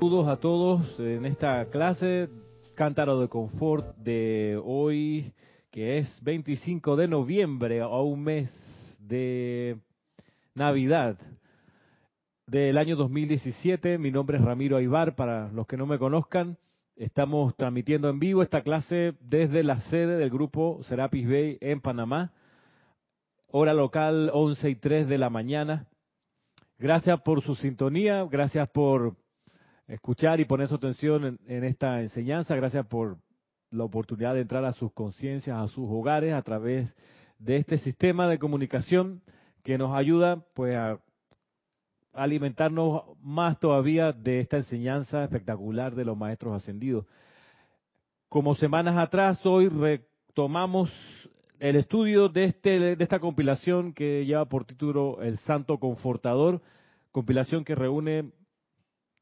Saludos a todos en esta clase Cántaro de Confort de hoy, que es 25 de noviembre, a un mes de Navidad del año 2017. Mi nombre es Ramiro Aybar, para los que no me conozcan. Estamos transmitiendo en vivo esta clase desde la sede del grupo Serapis Bay en Panamá. Hora local 11 y 3 de la mañana. Gracias por su sintonía, gracias por escuchar y poner su atención en, esta enseñanza, gracias por la oportunidad de entrar a sus conciencias, a sus hogares a través de este sistema de comunicación que nos ayuda pues a alimentarnos más todavía de esta enseñanza espectacular de los maestros ascendidos. Como semanas atrás, hoy retomamos el estudio de, este, de esta compilación que lleva por título El Santo Confortador, compilación que reúne,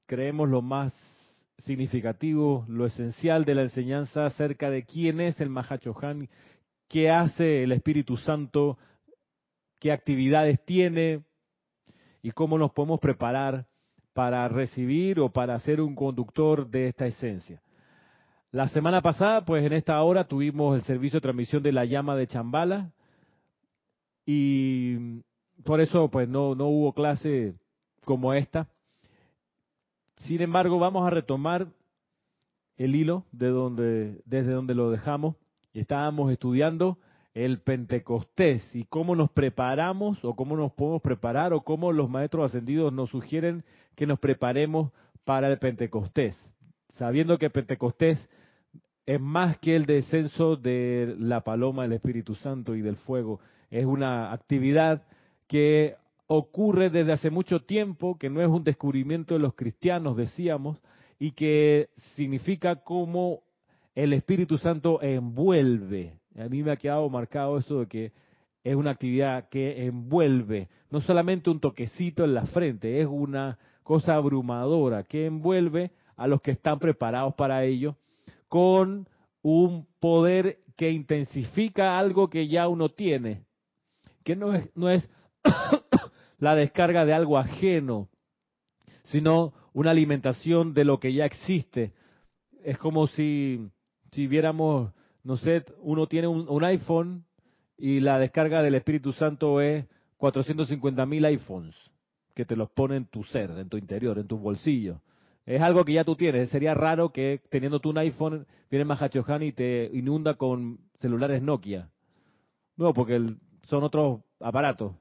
creemos, lo más significativo, lo esencial de la enseñanza acerca de quién es el Mahachohan, qué hace el Espíritu Santo, qué actividades tiene, y cómo nos podemos preparar para recibir o para ser un conductor de esta esencia. La semana pasada, pues en esta hora tuvimos el servicio de transmisión de la llama de Chambala y por eso pues no, no hubo clase como esta. Sin embargo, vamos a retomar el hilo de donde, desde donde lo dejamos. Estábamos estudiando el Pentecostés y cómo nos preparamos o cómo nos podemos preparar o cómo los maestros ascendidos nos sugieren que nos preparemos para el Pentecostés, sabiendo que Pentecostés es más que el descenso de la paloma del Espíritu Santo y del fuego, es una actividad que ocurre desde hace mucho tiempo, que no es un descubrimiento de los cristianos, decíamos, y que significa cómo el Espíritu Santo envuelve. A mí me ha quedado marcado eso de que es una actividad que envuelve, no solamente un toquecito en la frente, es una cosa abrumadora que envuelve a los que están preparados para ello con un poder que intensifica algo que ya uno tiene, que no es, no es la descarga de algo ajeno, sino una alimentación de lo que ya existe. Es como si, si viéramos no sé, uno tiene un, iPhone y la descarga del Espíritu Santo es 450 mil iPhones que te los pone en tu ser, en tu interior, en tu bolsillo. Es algo que ya tú tienes. Sería raro que teniendo tú un iPhone viene Mahachohan y te inunda con celulares Nokia. No, porque son otros aparatos.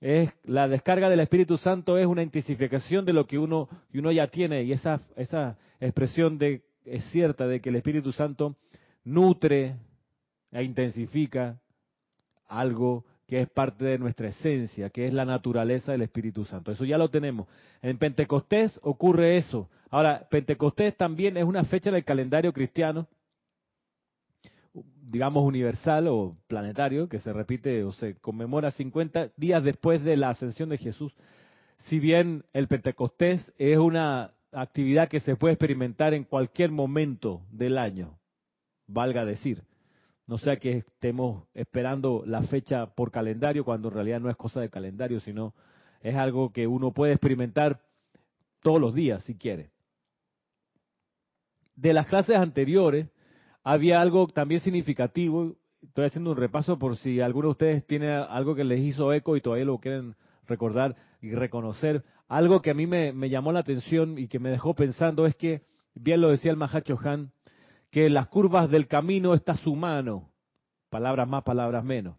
Es la descarga del Espíritu Santo es una intensificación de lo que uno uno ya tiene y esa esa expresión de es cierta de que el Espíritu Santo nutre e intensifica algo que es parte de nuestra esencia, que es la naturaleza del Espíritu Santo. Eso ya lo tenemos. En Pentecostés ocurre eso. Ahora, Pentecostés también es una fecha del calendario cristiano, digamos universal o planetario, que se repite o se conmemora 50 días después de la ascensión de Jesús. Si bien el Pentecostés es una actividad que se puede experimentar en cualquier momento del año, valga decir. No sea que estemos esperando la fecha por calendario cuando en realidad no es cosa de calendario, sino es algo que uno puede experimentar todos los días si quiere. De las clases anteriores había algo también significativo. Estoy haciendo un repaso por si alguno de ustedes tiene algo que les hizo eco y todavía lo quieren recordar y reconocer. Algo que a mí me, llamó la atención y que me dejó pensando es que, bien lo decía el Mahacho Han, que las curvas del camino está su mano. Palabras más, palabras menos.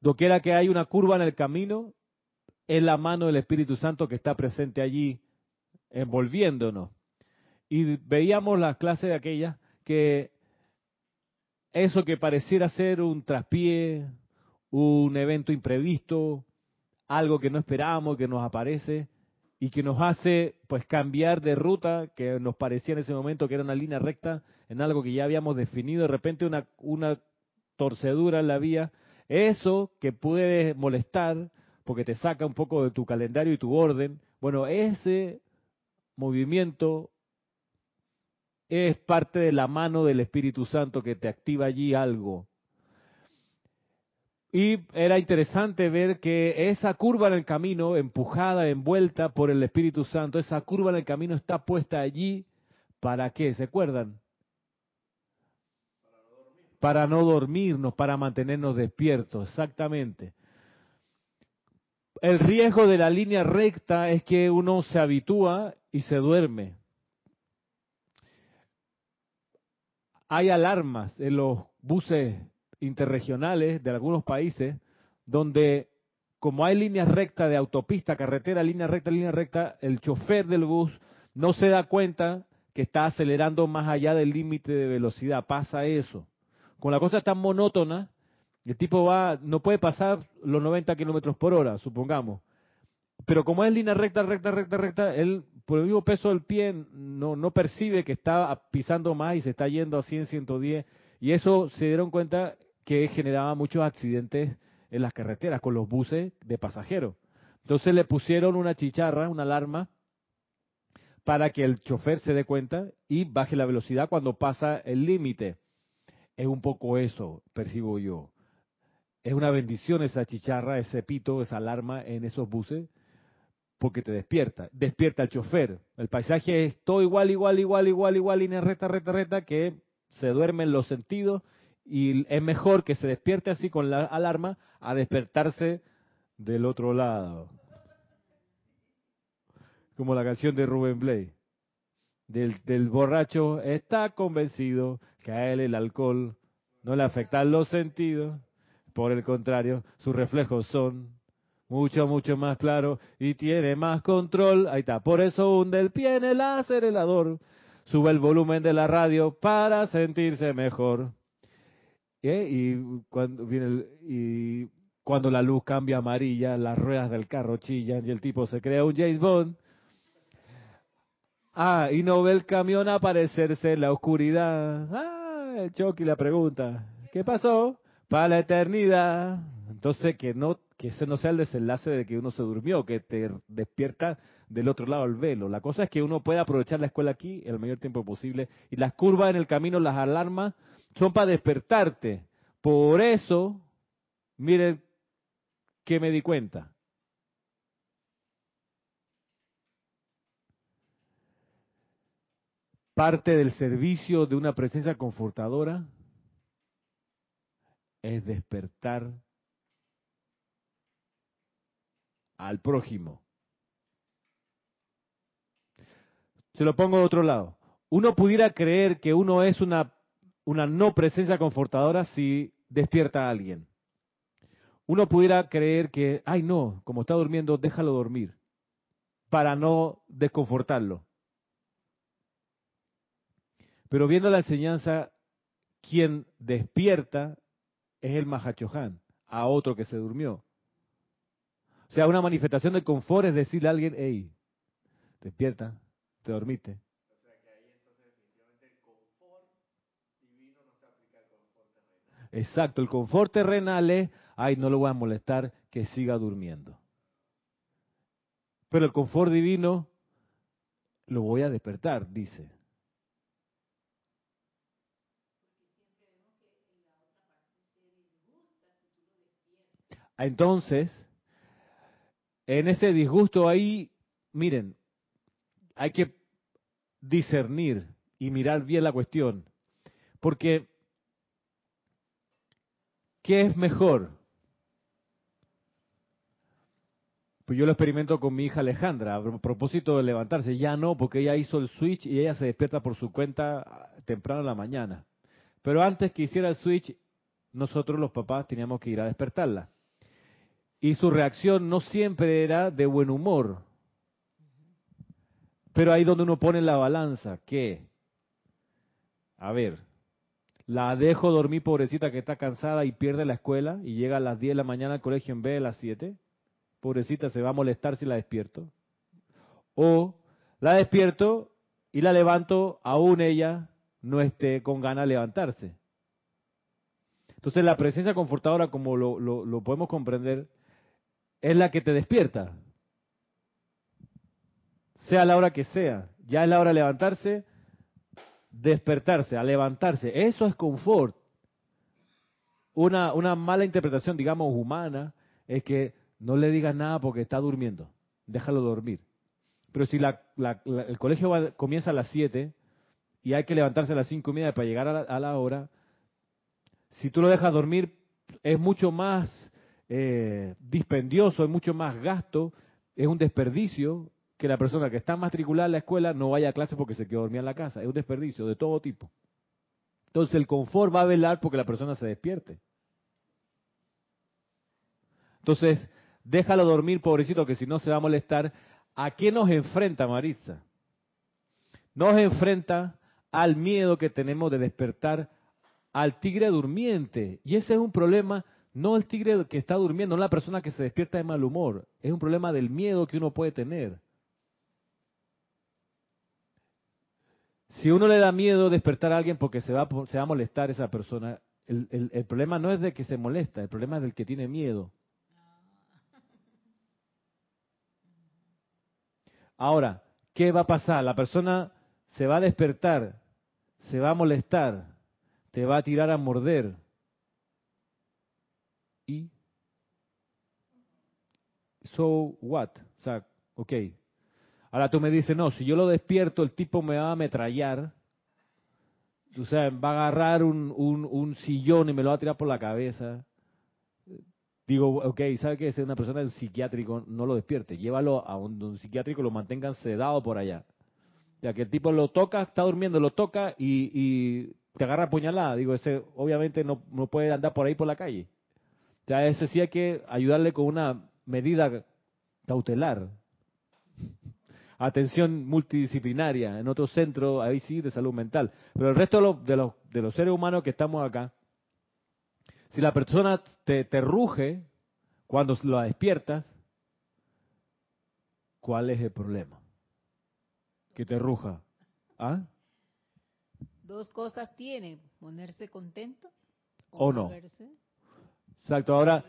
Doquiera que hay una curva en el camino, es la mano del Espíritu Santo que está presente allí, envolviéndonos. Y veíamos la clase de aquella que eso que pareciera ser un traspié, un evento imprevisto, algo que no esperábamos, que nos aparece, y que nos hace pues cambiar de ruta que nos parecía en ese momento que era una línea recta en algo que ya habíamos definido, de repente una, una torcedura en la vía, eso que puede molestar porque te saca un poco de tu calendario y tu orden, bueno, ese movimiento es parte de la mano del Espíritu Santo que te activa allí algo. Y era interesante ver que esa curva en el camino, empujada, envuelta por el Espíritu Santo, esa curva en el camino está puesta allí para qué, ¿se acuerdan? Para no dormirnos, para mantenernos despiertos, exactamente. El riesgo de la línea recta es que uno se habitúa y se duerme. Hay alarmas en los buses interregionales de algunos países donde como hay líneas rectas de autopista, carretera, línea recta, línea recta, el chofer del bus no se da cuenta que está acelerando más allá del límite de velocidad. Pasa eso. Con la cosa tan monótona, el tipo va, no puede pasar los 90 kilómetros por hora, supongamos. Pero como es línea recta, recta, recta, recta, él, por el mismo peso del pie, no, no percibe que está pisando más y se está yendo a 100, 110. Y eso se dieron cuenta que generaba muchos accidentes en las carreteras con los buses de pasajeros. Entonces le pusieron una chicharra, una alarma, para que el chofer se dé cuenta y baje la velocidad cuando pasa el límite. Es un poco eso, percibo yo. Es una bendición esa chicharra, ese pito, esa alarma en esos buses, porque te despierta. Despierta al chofer. El paisaje es todo igual, igual, igual, igual, igual, línea recta, recta, recta, que se duermen los sentidos y es mejor que se despierte así con la alarma a despertarse del otro lado. Como la canción de Rubén Blay. Del, del borracho está convencido que a él el alcohol no le afecta los sentidos. Por el contrario, sus reflejos son mucho, mucho más claros y tiene más control. Ahí está. Por eso hunde el pie en el acelerador. Sube el volumen de la radio para sentirse mejor. ¿Eh? Y cuando viene y cuando la luz cambia amarilla, las ruedas del carro chillan y el tipo se crea un James Bond. Ah, y no ve el camión aparecerse en la oscuridad. Ah, el Chucky la pregunta, ¿qué pasó? Para la eternidad. Entonces que no que ese no sea el desenlace de que uno se durmió, que te despierta del otro lado del velo. La cosa es que uno puede aprovechar la escuela aquí el mayor tiempo posible y las curvas en el camino, las alarmas son para despertarte. Por eso, miren que me di cuenta. Parte del servicio de una presencia confortadora es despertar al prójimo. Se lo pongo de otro lado. Uno pudiera creer que uno es una una no presencia confortadora si despierta a alguien. Uno pudiera creer que, ay no, como está durmiendo, déjalo dormir, para no desconfortarlo. Pero viendo la enseñanza, quien despierta es el Mahachohan, a otro que se durmió. O sea, una manifestación de confort es decirle a alguien, hey, despierta, te dormiste, Exacto, el confort terrenal es, ay, no lo voy a molestar, que siga durmiendo. Pero el confort divino lo voy a despertar, dice. Entonces, en ese disgusto ahí, miren, hay que discernir y mirar bien la cuestión. Porque ¿Qué es mejor? Pues yo lo experimento con mi hija Alejandra, a propósito de levantarse. Ya no, porque ella hizo el switch y ella se despierta por su cuenta temprano en la mañana. Pero antes que hiciera el switch, nosotros los papás teníamos que ir a despertarla. Y su reacción no siempre era de buen humor. Pero ahí donde uno pone la balanza, ¿qué? A ver, la dejo dormir, pobrecita, que está cansada y pierde la escuela y llega a las 10 de la mañana al colegio en vez de las 7. Pobrecita, se va a molestar si la despierto. O la despierto y la levanto, aún ella no esté con ganas de levantarse. Entonces la presencia confortadora, como lo, lo podemos comprender, es la que te despierta. Sea la hora que sea. Ya es la hora de levantarse, despertarse, a levantarse. Eso es confort. una, una mala interpretación, digamos, humana, es que no le digas nada porque está durmiendo. Déjalo dormir. Pero si el colegio comienza a las 7 y hay que levantarse a las 5 y media para llegar a la, hora, si tú lo dejas dormir, es mucho más eh, dispendioso, es mucho más gasto, es un desperdicio que la persona que está matriculada en la escuela no vaya a clase porque se quedó dormida en la casa. Es un desperdicio de todo tipo. Entonces el confort va a velar porque la persona se despierte. Entonces, déjalo dormir, pobrecito, que si no se va a molestar. ¿A qué nos enfrenta Maritza? Nos enfrenta al miedo que tenemos de despertar al tigre durmiente. Y ese es un problema, no el tigre que está durmiendo, no la persona que se despierta de mal humor. Es un problema del miedo que uno puede tener. Si uno le da miedo despertar a alguien porque se va, se va a molestar esa persona, el, el problema no es de que se molesta, el problema es del que tiene miedo. Ahora, ¿qué va a pasar? La persona se va a despertar, se va a molestar, te va a tirar a morder. ¿Y? So what? O sea, ok. Ahora tú me dices, no, si yo lo despierto, el tipo me va a ametrallar. O sea, va a agarrar un, un, sillón y me lo va a tirar por la cabeza digo, ok, ¿sabe que es una persona de un psiquiátrico? No lo despierte, llévalo a un, psiquiátrico, lo mantengan sedado por allá. Ya que el tipo lo toca, está durmiendo, lo toca y, te agarra puñalada. Digo, ese obviamente no, no puede andar por ahí por la calle. Ya ese sí hay que ayudarle con una medida cautelar. Atención multidisciplinaria en otro centro, ahí sí, de salud mental. Pero el resto de los, de los seres humanos que estamos acá, si la persona te, ruge cuando la despiertas, ¿cuál es el problema? Que te ruja. ¿Ah? Dos cosas tiene, ponerse contento o, no. Exacto, ahora,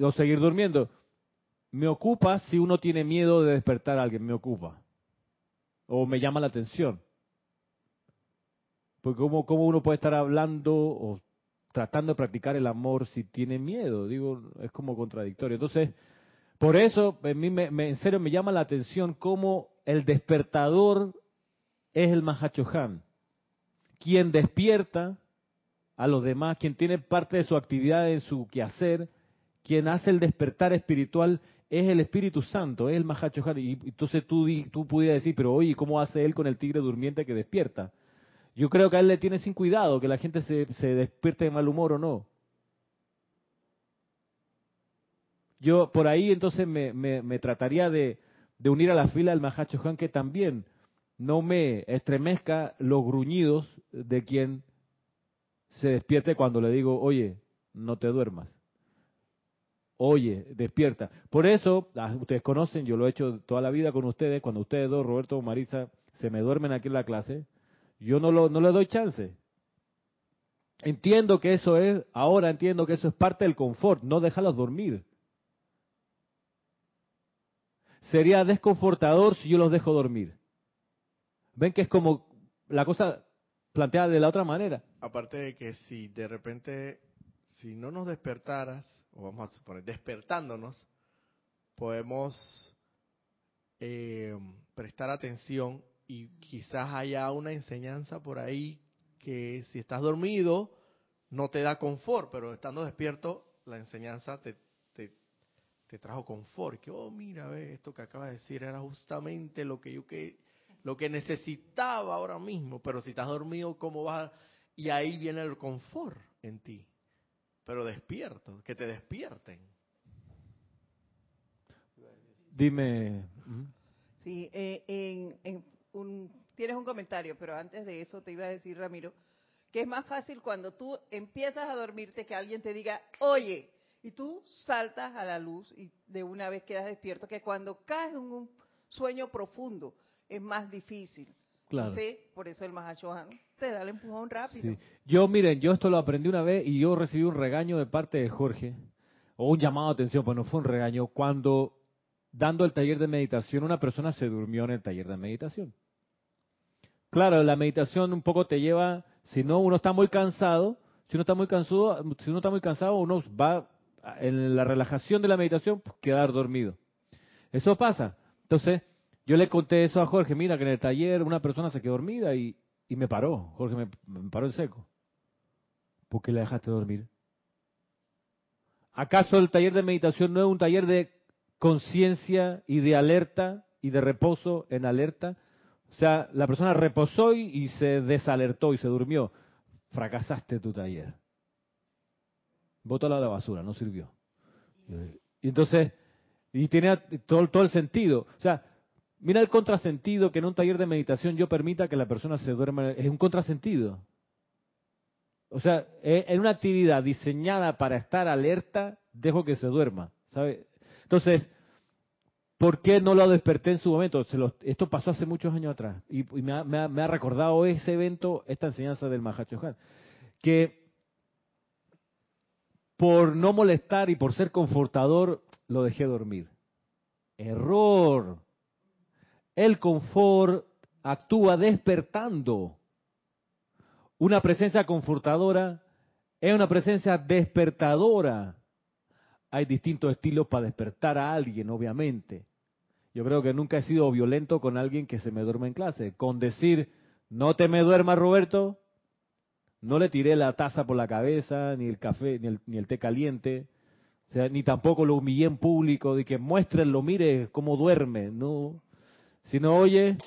o seguir durmiendo. Me ocupa si uno tiene miedo de despertar a alguien, me ocupa. O me llama la atención. Porque cómo, cómo uno puede estar hablando o tratando de practicar el amor si tiene miedo. Digo, es como contradictorio. Entonces, por eso, a mí me, en serio me llama la atención cómo el despertador es el Mahachohan, quien despierta a los demás, quien tiene parte de su actividad en su quehacer, quien hace el despertar espiritual es el Espíritu Santo, es el Mahachohan. Y entonces tú, tú pudieras decir, pero oye, ¿cómo hace él con el tigre durmiente que despierta? Yo creo que a él le tiene sin cuidado que la gente se, se despierte de mal humor o no. Yo por ahí entonces me, me, trataría de, de, unir a la fila del Mahacho Juan que también no me estremezca los gruñidos de quien se despierte cuando le digo, oye, no te duermas. Oye, despierta. Por eso, ah, ustedes conocen, yo lo he hecho toda la vida con ustedes, cuando ustedes dos, Roberto o Marisa, se me duermen aquí en la clase, yo no, lo, no le doy chance. Entiendo que eso es, ahora entiendo que eso es parte del confort, no déjalos dormir. Sería desconfortador si yo los dejo dormir. Ven que es como la cosa planteada de la otra manera. Aparte de que si de repente, si no nos despertaras, o vamos a suponer, despertándonos, podemos eh, prestar atención y quizás haya una enseñanza por ahí que si estás dormido no te da confort, pero estando despierto la enseñanza te, te, trajo confort. Que, oh, mira, ve, esto que acabas de decir era justamente lo que yo que, lo que necesitaba ahora mismo, pero si estás dormido, ¿cómo vas? Y ahí viene el confort en ti, pero despierto, que te despierten. Dime. Sí, eh, en tienes un comentario, pero antes de eso te iba a decir, Ramiro, que es más fácil cuando tú empiezas a dormirte que alguien te diga, oye, y tú saltas a la luz y de una vez quedas despierto, que cuando caes en un sueño profundo es más difícil. Claro. por eso el Mahashohan te da el empujón rápido. Yo, miren, yo esto lo aprendí una vez y yo recibí un regaño de parte de Jorge, o un llamado de atención, pues no fue un regaño, cuando dando el taller de meditación una persona se durmió en el taller de meditación. Claro, la meditación un poco te lleva, si no uno está muy cansado, Si uno está muy cansado, si uno está muy cansado, uno va en la relajación de la meditación, pues, quedar dormido. Eso pasa. Entonces, yo le conté eso a Jorge, mira que en el taller una persona se quedó dormida y, y me paró. Jorge me, paró en seco. ¿Por qué le dejaste dormir? ¿Acaso el taller de meditación no es un taller de conciencia y de alerta y de reposo en alerta? O sea, la persona reposó y, se desalertó y se durmió. Fracasaste tu taller. Bótala a la basura, no sirvió. Y entonces, y tiene todo, todo el sentido. O sea, mira el contrasentido que en un taller de meditación yo permita que la persona se duerma. Es un contrasentido. O sea, e, en una actividad diseñada para estar alerta, dejo que se duerma. ¿sabe? Entonces, ¿por qué no lo desperté en su momento? esto pasó hace muchos años atrás y, me, ha, recordado ese evento, esta enseñanza del Mahachohan, que por no molestar y por ser confortador, lo dejé dormir. Error. El confort actúa despertando. Una presencia confortadora es una presencia despertadora. Hay distintos estilos para despertar a alguien, obviamente. Yo creo que nunca he sido violento con alguien que se me duerme en clase. Con decir, no te me duermas, Roberto, no le tiré la taza por la cabeza, ni el café, ni el, ni el té caliente, o sea, ni tampoco lo humillé en público, de que muéstrenlo, mire cómo duerme, no. Sino, oye,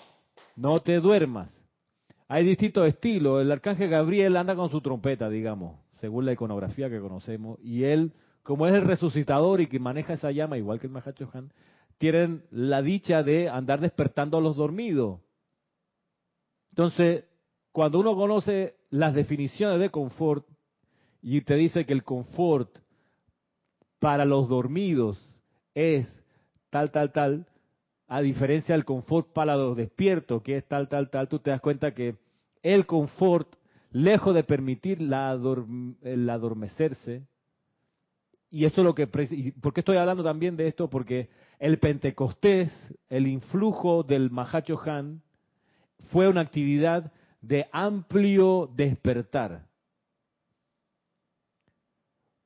no te duermas. Hay distintos estilos. El arcángel Gabriel anda con su trompeta, digamos, según la iconografía que conocemos, y él, como es el resucitador y que maneja esa llama, igual que el Mahacho Han, tienen la dicha de andar despertando a los dormidos. Entonces, cuando uno conoce las definiciones de confort y te dice que el confort para los dormidos es tal, tal, tal, a diferencia del confort para los despiertos, que es tal, tal, tal, tú te das cuenta que el confort, lejos de permitir la el adormecerse, y eso es lo que... ¿Por qué estoy hablando también de esto? Porque el Pentecostés, el influjo del Mahacho Han, fue una actividad de amplio despertar.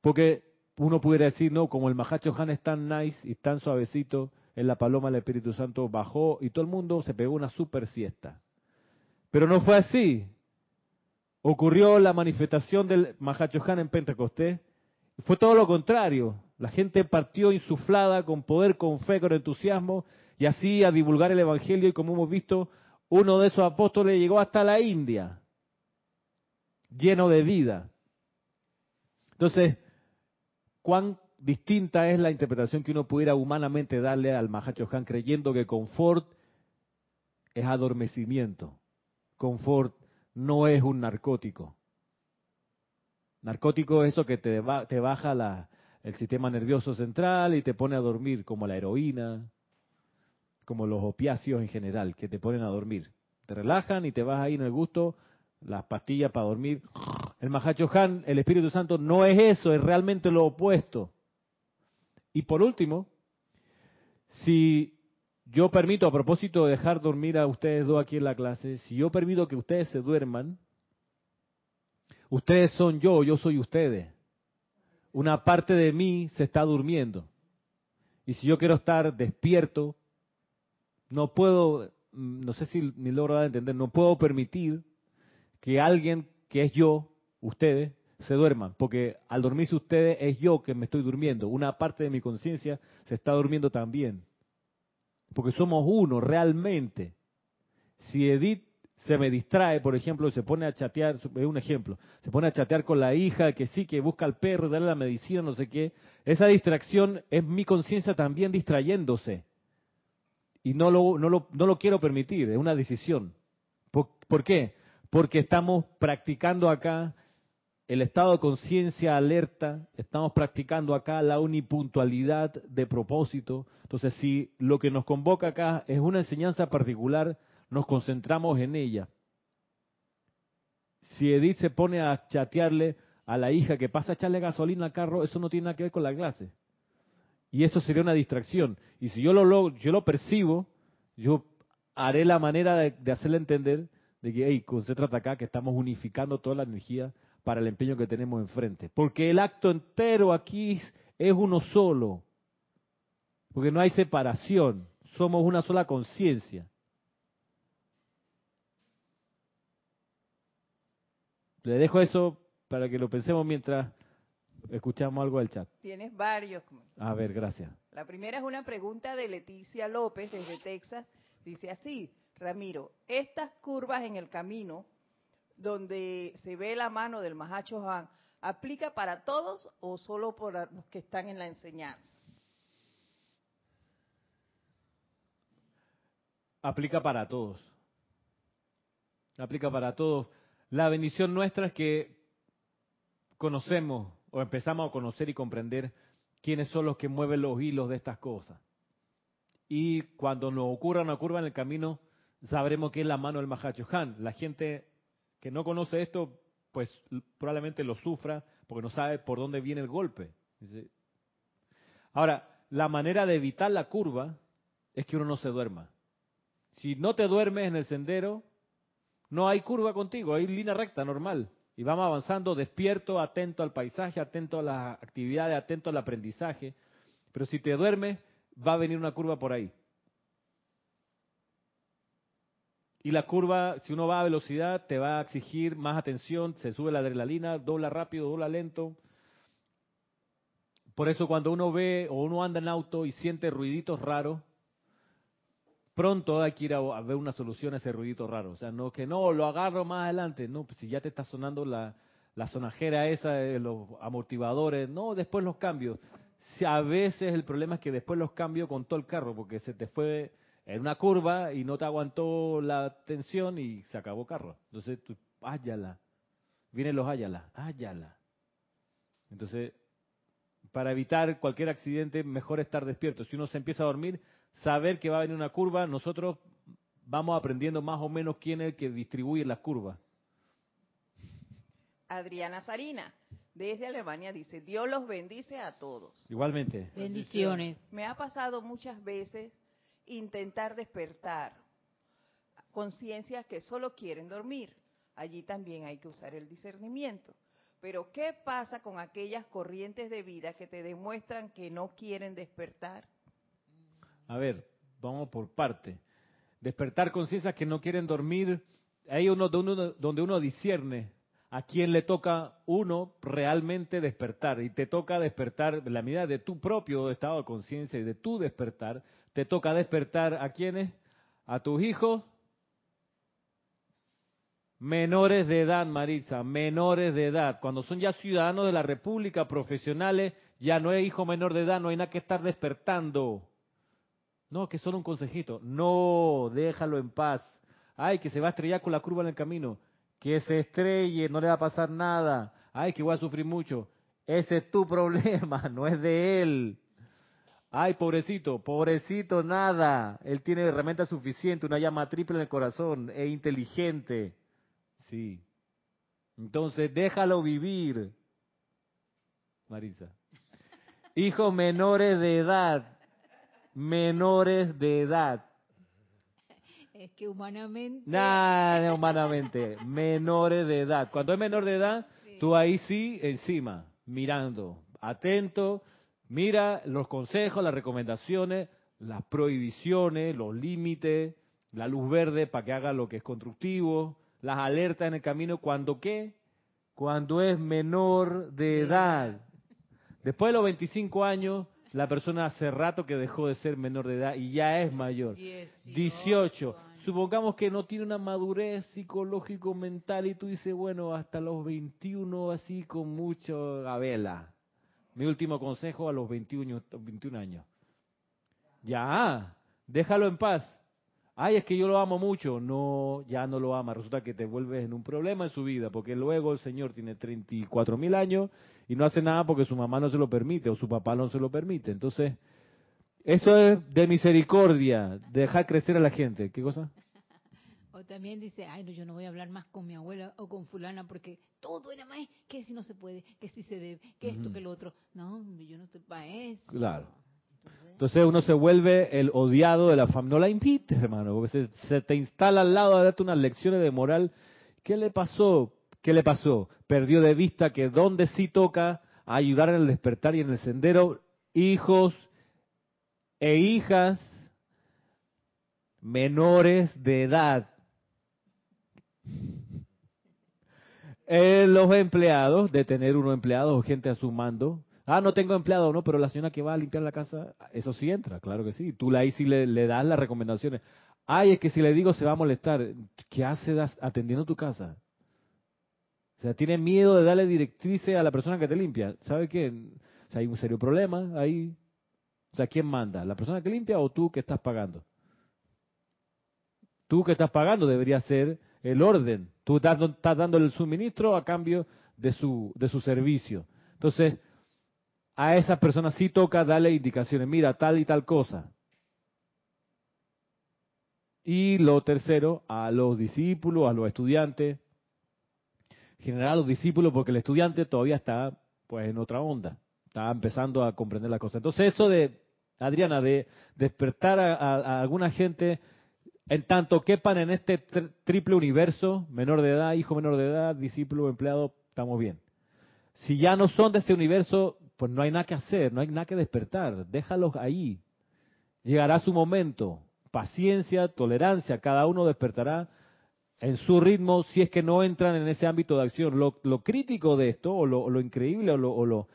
Porque uno pudiera decir, no, como el Mahacho Han es tan nice y tan suavecito, en la paloma del Espíritu Santo bajó y todo el mundo se pegó una super siesta. Pero no fue así. Ocurrió la manifestación del Mahacho Han en Pentecostés. Fue todo lo contrario. La gente partió insuflada con poder, con fe, con entusiasmo y así a divulgar el Evangelio y como hemos visto, uno de esos apóstoles llegó hasta la India, lleno de vida. Entonces, ¿cuán distinta es la interpretación que uno pudiera humanamente darle al Mahacho Han creyendo que confort es adormecimiento? Confort no es un narcótico. Narcótico es eso que te, te baja la, el sistema nervioso central y te pone a dormir, como la heroína, como los opiáceos en general, que te ponen a dormir. Te relajan y te vas ahí en el gusto, las pastillas para dormir. El Mahacho Han, el Espíritu Santo, no es eso, es realmente lo opuesto. Y por último, si yo permito, a propósito de dejar dormir a ustedes dos aquí en la clase, si yo permito que ustedes se duerman, ustedes son yo, yo soy ustedes. Una parte de mí se está durmiendo. Y si yo quiero estar despierto, no puedo, no sé si mi logro entender, no puedo permitir que alguien que es yo, ustedes, se duerman, porque al dormirse ustedes es yo que me estoy durmiendo, una parte de mi conciencia se está durmiendo también, porque somos uno realmente. Si Edith se me distrae, por ejemplo, se pone a chatear, es un ejemplo, se pone a chatear con la hija que sí, que busca al perro, darle la medicina, no sé qué, esa distracción es mi conciencia también distrayéndose y no lo, no lo, no lo quiero permitir, es una decisión. ¿Por, qué? Porque estamos practicando acá el estado de conciencia alerta, estamos practicando acá la unipuntualidad de propósito. Entonces, si lo que nos convoca acá es una enseñanza particular, nos concentramos en ella. Si Edith se pone a chatearle a la hija que pasa a echarle gasolina al carro, eso no tiene nada que ver con la clase y eso sería una distracción. Y si yo lo, yo lo percibo, yo haré la manera de, hacerle entender de que, hey, concéntrate acá, que estamos unificando toda la energía para el empeño que tenemos enfrente. Porque el acto entero aquí es uno solo. Porque no hay separación. Somos una sola conciencia. Le dejo eso para que lo pensemos mientras escuchamos algo del chat. Tienes varios. A ver, gracias. La primera es una pregunta de Leticia López desde Texas. Dice así, Ramiro, estas curvas en el camino donde se ve la mano del Mahacho Han, ¿aplica para todos o solo para los que están en la enseñanza? Aplica para todos. Aplica para todos. La bendición nuestra es que conocemos o empezamos a conocer y comprender quiénes son los que mueven los hilos de estas cosas. Y cuando nos ocurra una curva en el camino, sabremos que es la mano del Mahacho Han. La gente que no conoce esto, pues probablemente lo sufra porque no sabe por dónde viene el golpe. Ahora, la manera de evitar la curva es que uno no se duerma. Si no te duermes en el sendero, no hay curva contigo, hay línea recta normal. Y vamos avanzando despierto, atento al paisaje, atento a las actividades, atento al aprendizaje. Pero si te duermes, va a venir una curva por ahí. Y la curva, si uno va a velocidad, te va a exigir más atención, se sube la adrenalina, dobla rápido, dobla lento. Por eso cuando uno ve o uno anda en auto y siente ruiditos raros, pronto hay que ir a, ver una solución a ese ruidito raro. O sea, no que no, lo agarro más adelante. No, pues si ya te está sonando la, la sonajera esa, los amortiguadores, no, después los cambios. Si a veces el problema es que después los cambio con todo el carro porque se te fue en una curva y no te aguantó la tensión y se acabó el carro. Entonces, tú, áyala. Vienen los áyala, áyala. Entonces, para evitar cualquier accidente, mejor estar despierto. Si uno se empieza a dormir, saber que va a venir una curva, nosotros vamos aprendiendo más o menos quién es el que distribuye las curvas. Adriana Sarina, desde Alemania, dice, Dios los bendice a todos. Igualmente. Bendiciones. Me ha pasado muchas veces intentar despertar conciencias que solo quieren dormir. Allí también hay que usar el discernimiento. Pero ¿qué pasa con aquellas corrientes de vida que te demuestran que no quieren despertar? A ver, vamos por parte. Despertar conciencias que no quieren dormir, hay uno, donde uno discierne a quién le toca uno realmente despertar. Y te toca despertar, la medida de tu propio estado de conciencia y de tu despertar, te toca despertar a quiénes? A tus hijos menores de edad, Maritza, menores de edad. Cuando son ya ciudadanos de la República, profesionales, ya no es hijo menor de edad, no hay nada que estar despertando. No, que solo un consejito. No, déjalo en paz. Ay, que se va a estrellar con la curva en el camino. Que se estrelle, no le va a pasar nada. Ay, que voy a sufrir mucho. Ese es tu problema, no es de él. Ay, pobrecito, pobrecito, nada. Él tiene herramienta suficiente, una llama triple en el corazón, es inteligente. Sí. Entonces, déjalo vivir. Marisa. Hijos menores de edad. Menores de edad. Es que humanamente. Nada, humanamente. Menores de edad. Cuando es menor de edad, tú ahí sí, encima, mirando, atento Mira los consejos, las recomendaciones, las prohibiciones, los límites, la luz verde para que haga lo que es constructivo, las alertas en el camino, cuando qué? Cuando es menor de edad. Después de los 25 años, la persona hace rato que dejó de ser menor de edad y ya es mayor. 18. Supongamos que no tiene una madurez psicológico mental y tú dices, bueno, hasta los 21 así con mucho vela. Mi último consejo a los 21, 21 años. Ya, déjalo en paz. Ay, es que yo lo amo mucho. No, ya no lo ama. Resulta que te vuelves en un problema en su vida, porque luego el señor tiene 34 mil años y no hace nada porque su mamá no se lo permite o su papá no se lo permite. Entonces, eso es de misericordia, dejar crecer a la gente. ¿Qué cosa? O también dice, ay, no, yo no voy a hablar más con mi abuela o con fulana porque todo era más que si no se puede, que si se debe, que esto, que lo otro. No, yo no estoy para eso. Claro. Entonces, uno se vuelve el odiado de la familia. No la invites, hermano, porque se, te instala al lado a darte unas lecciones de moral. ¿Qué le pasó? ¿Qué le pasó? Perdió de vista que donde sí toca ayudar en el despertar y en el sendero, hijos e hijas menores de edad. Eh, los empleados, de tener unos empleados o gente a su mando. Ah, no tengo empleado, no, pero la señora que va a limpiar la casa, eso sí entra, claro que sí. Tú ahí sí le, le das las recomendaciones. Ay, es que si le digo se va a molestar. ¿Qué hace atendiendo tu casa? O sea, tiene miedo de darle directrices a la persona que te limpia. ¿Sabe qué? O sea, hay un serio problema ahí. O sea, ¿quién manda? ¿La persona que limpia o tú que estás pagando? Tú que estás pagando debería ser el orden. Tú estás, estás dando el suministro a cambio de su, de su servicio. Entonces, a esa persona sí toca darle indicaciones. Mira, tal y tal cosa. Y lo tercero, a los discípulos, a los estudiantes, general a los discípulos, porque el estudiante todavía está pues en otra onda, está empezando a comprender la cosa. Entonces eso de, Adriana, de despertar a, alguna gente en tanto quepan en este triple universo, menor de edad, hijo menor de edad, discípulo, empleado, estamos bien. Si ya no son de este universo, pues no hay nada que hacer, no hay nada que despertar, déjalos ahí. Llegará su momento, paciencia, tolerancia, cada uno despertará en su ritmo si es que no entran en ese ámbito de acción. Lo, crítico de esto, o lo, increíble, o lo, o lo,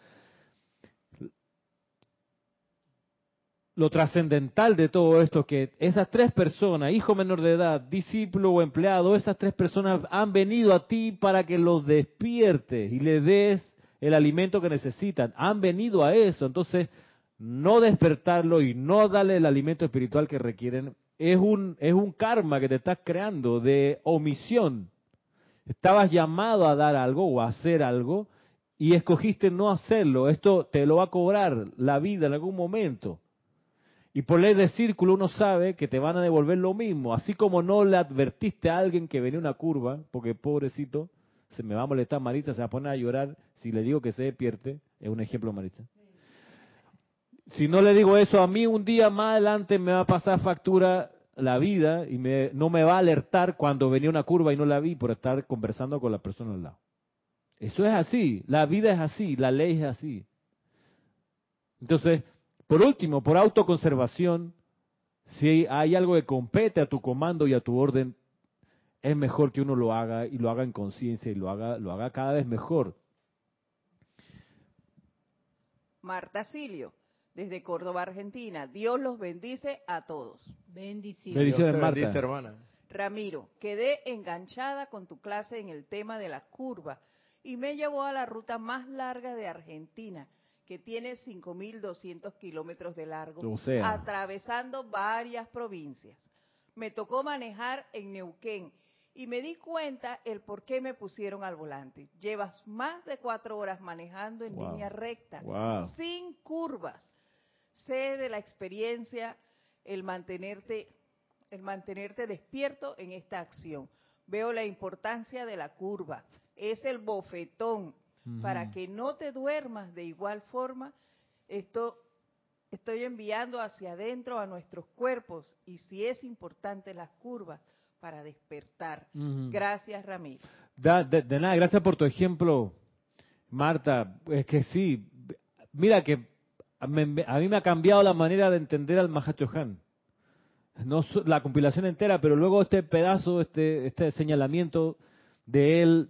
lo trascendental de todo esto, que esas tres personas, hijo menor de edad, discípulo o empleado, esas tres personas han venido a ti para que los despiertes y le des el alimento que necesitan. Han venido a eso. Entonces, no despertarlo y no darle el alimento espiritual que requieren es un, es un karma que te estás creando de omisión. Estabas llamado a dar algo o a hacer algo y escogiste no hacerlo. Esto te lo va a cobrar la vida en algún momento. Y por ley de círculo uno sabe que te van a devolver lo mismo. Así como no le advertiste a alguien que venía una curva, porque pobrecito, se me va a molestar Maritza, se va a poner a llorar si le digo que se despierte. Es un ejemplo, Maritza si no le digo eso, a mí un día más adelante me va a pasar factura la vida y me, no me va a alertar cuando venía una curva y no la vi por estar conversando con la persona al lado. Eso es así, la vida es así, la ley es así. Entonces, por último, por autoconservación, si hay algo que compete a tu comando y a tu orden, es mejor que uno lo haga y lo haga en conciencia y lo haga, lo haga cada vez mejor. Marta Silio desde Córdoba, Argentina. Dios los bendice a todos. Bendiciones. Bendiciones, Marta. hermana. Ramiro, quedé enganchada con tu clase en el tema de la curva y me llevó a la ruta más larga de Argentina, que tiene 5.200 kilómetros de largo, atravesando varias provincias. Me tocó manejar en Neuquén y me di cuenta el por qué me pusieron al volante. Llevas más de cuatro horas manejando en línea recta, sin curvas sé de la experiencia el mantenerte, el mantenerte despierto en esta acción. Veo la importancia de la curva. Es el bofetón para que no te duermas de igual forma. Esto estoy enviando hacia adentro a nuestros cuerpos y si es importante las curvas para despertar. Gracias, Ramiro. de, nada, gracias por tu ejemplo, Marta. Es que sí, mira que a mí me ha cambiado la manera de entender al Mahachohan. No la compilación entera, pero luego este pedazo, este, este señalamiento de él,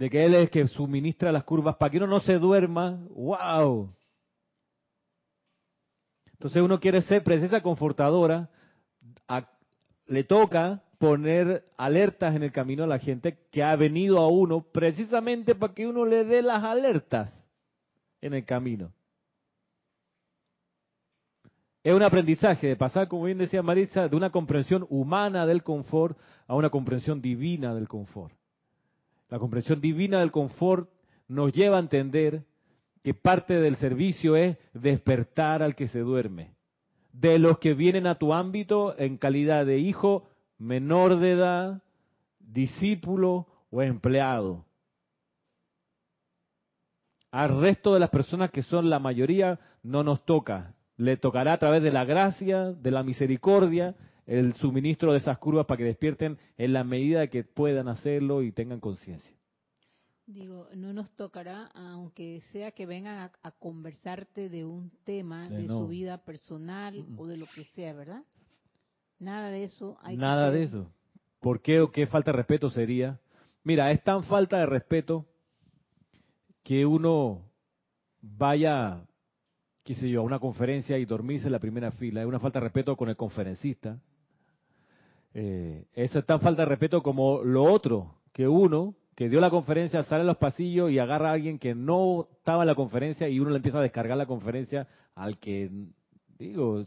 de que él es que suministra las curvas para que uno no se duerma, wow. Entonces uno quiere ser precisa confortadora, le toca poner alertas en el camino a la gente que ha venido a uno precisamente para que uno le dé las alertas en el camino. Es un aprendizaje de pasar, como bien decía Marisa, de una comprensión humana del confort a una comprensión divina del confort. La comprensión divina del confort nos lleva a entender que parte del servicio es despertar al que se duerme. De los que vienen a tu ámbito en calidad de hijo menor de edad, discípulo o empleado al resto de las personas que son la mayoría no nos toca. Le tocará a través de la gracia, de la misericordia, el suministro de esas curvas para que despierten en la medida que puedan hacerlo y tengan conciencia. Digo, no nos tocará, aunque sea que vengan a, a conversarte de un tema de no. su vida personal o de lo que sea, ¿verdad? Nada de eso hay que Nada hacer. de eso. ¿Por qué o qué falta de respeto sería? Mira, es tan falta de respeto que uno vaya, qué sé yo, a una conferencia y dormirse en la primera fila. Es una falta de respeto con el conferencista. Eh, eso es tan falta de respeto como lo otro, que uno que dio la conferencia sale a los pasillos y agarra a alguien que no estaba en la conferencia y uno le empieza a descargar la conferencia al que, digo,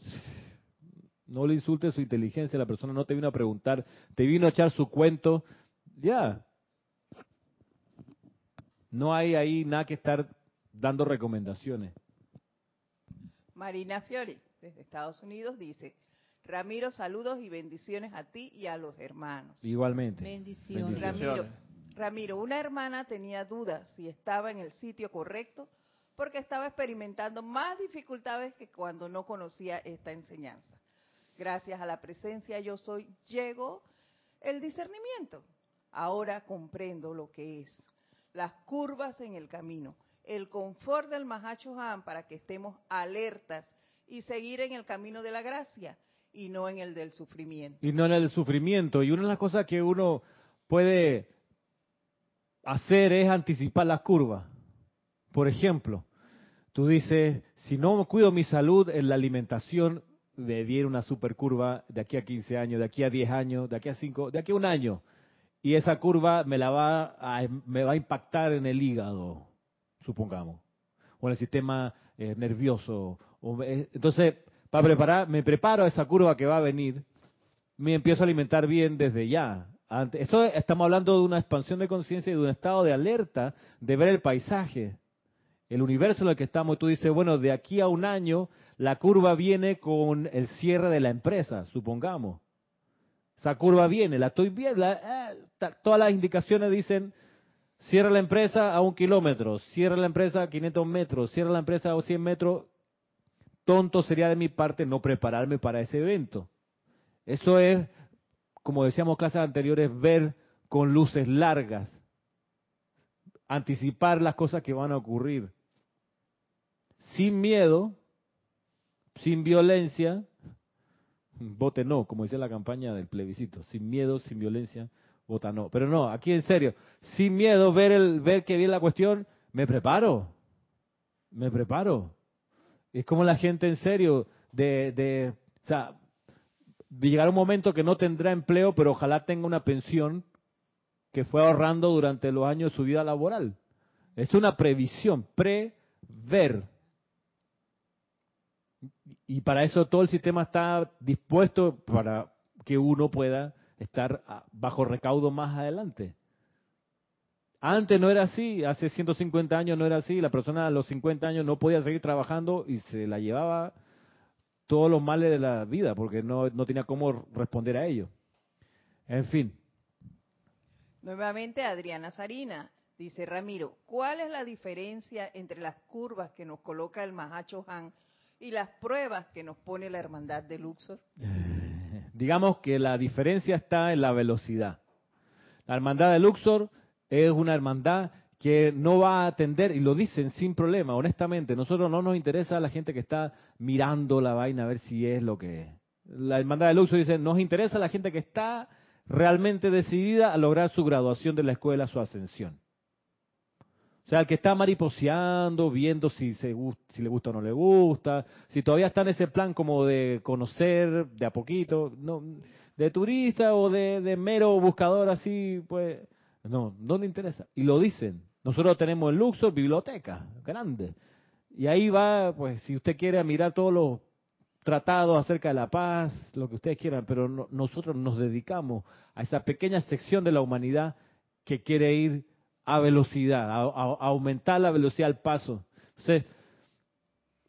no le insulte su inteligencia, la persona no te vino a preguntar, te vino a echar su cuento, ya. No hay ahí nada que estar dando recomendaciones. Marina Fiori, desde Estados Unidos, dice, Ramiro, saludos y bendiciones a ti y a los hermanos. Igualmente. Bendiciones. Bendiciones. Ramiro, Ramiro, una hermana tenía dudas si estaba en el sitio correcto porque estaba experimentando más dificultades que cuando no conocía esta enseñanza. Gracias a la presencia yo soy, llegó el discernimiento. Ahora comprendo lo que es. Las curvas en el camino, el confort del Mahacho Han para que estemos alertas y seguir en el camino de la gracia y no en el del sufrimiento. Y no en el sufrimiento. Y una de las cosas que uno puede hacer es anticipar las curvas. Por ejemplo, tú dices, si no cuido mi salud en la alimentación, me viene una super curva de aquí a 15 años, de aquí a 10 años, de aquí a 5, de aquí a un año. Y esa curva me la va a, me va a impactar en el hígado, supongamos, o en el sistema eh, nervioso. Eh, entonces, para preparar, me preparo a esa curva que va a venir, me empiezo a alimentar bien desde ya. Eso estamos hablando de una expansión de conciencia y de un estado de alerta, de ver el paisaje, el universo en el que estamos. Y tú dices, bueno, de aquí a un año la curva viene con el cierre de la empresa, supongamos. Esa curva viene, la estoy viendo. eh, todas las indicaciones dicen, cierra la empresa a un kilómetro, cierra la empresa a 500 metros, cierra la empresa a 100 metros. Tonto sería de mi parte no prepararme para ese evento. Eso es, como decíamos clases anteriores, ver con luces largas, anticipar las cosas que van a ocurrir, sin miedo, sin violencia, vote no, como dice la campaña del plebiscito, sin miedo, sin violencia, vota no. Pero no, aquí en serio, sin miedo, ver, el, ver que viene la cuestión, me preparo, me preparo. Es como la gente en serio, de, de, o sea, un momento que no tendrá empleo, pero ojalá tenga una pensión que fue ahorrando durante los años de su vida laboral. Es una previsión, prever. Y para eso todo el sistema está dispuesto para que uno pueda estar bajo recaudo más adelante. Antes no era así, hace 150 años no era así, la persona a los 50 años no podía seguir trabajando y se la llevaba todos los males de la vida porque no, no tenía cómo responder a ello. En fin, Nuevamente Adriana Sarina dice Ramiro, ¿cuál es la diferencia entre las curvas que nos coloca el Mahacho Han y las pruebas que nos pone la hermandad de Luxor? digamos que la diferencia está en la velocidad. La hermandad de Luxor es una hermandad que no va a atender, y lo dicen sin problema, honestamente, nosotros no nos interesa la gente que está mirando la vaina a ver si es lo que es. La hermandad de Luxor dice, nos interesa la gente que está realmente decidida a lograr su graduación de la escuela, su ascensión. O sea, el que está mariposeando, viendo si, se, si le gusta o no le gusta, si todavía está en ese plan como de conocer de a poquito, no, de turista o de, de mero buscador así, pues, no, no interesa. Y lo dicen. Nosotros tenemos en Luxor biblioteca grande. Y ahí va, pues, si usted quiere mirar todos los tratados acerca de la paz, lo que ustedes quieran, pero no- nosotros nos dedicamos a esa pequeña sección de la humanidad que quiere ir a velocidad, a, a- aumentar la velocidad al paso. Entonces,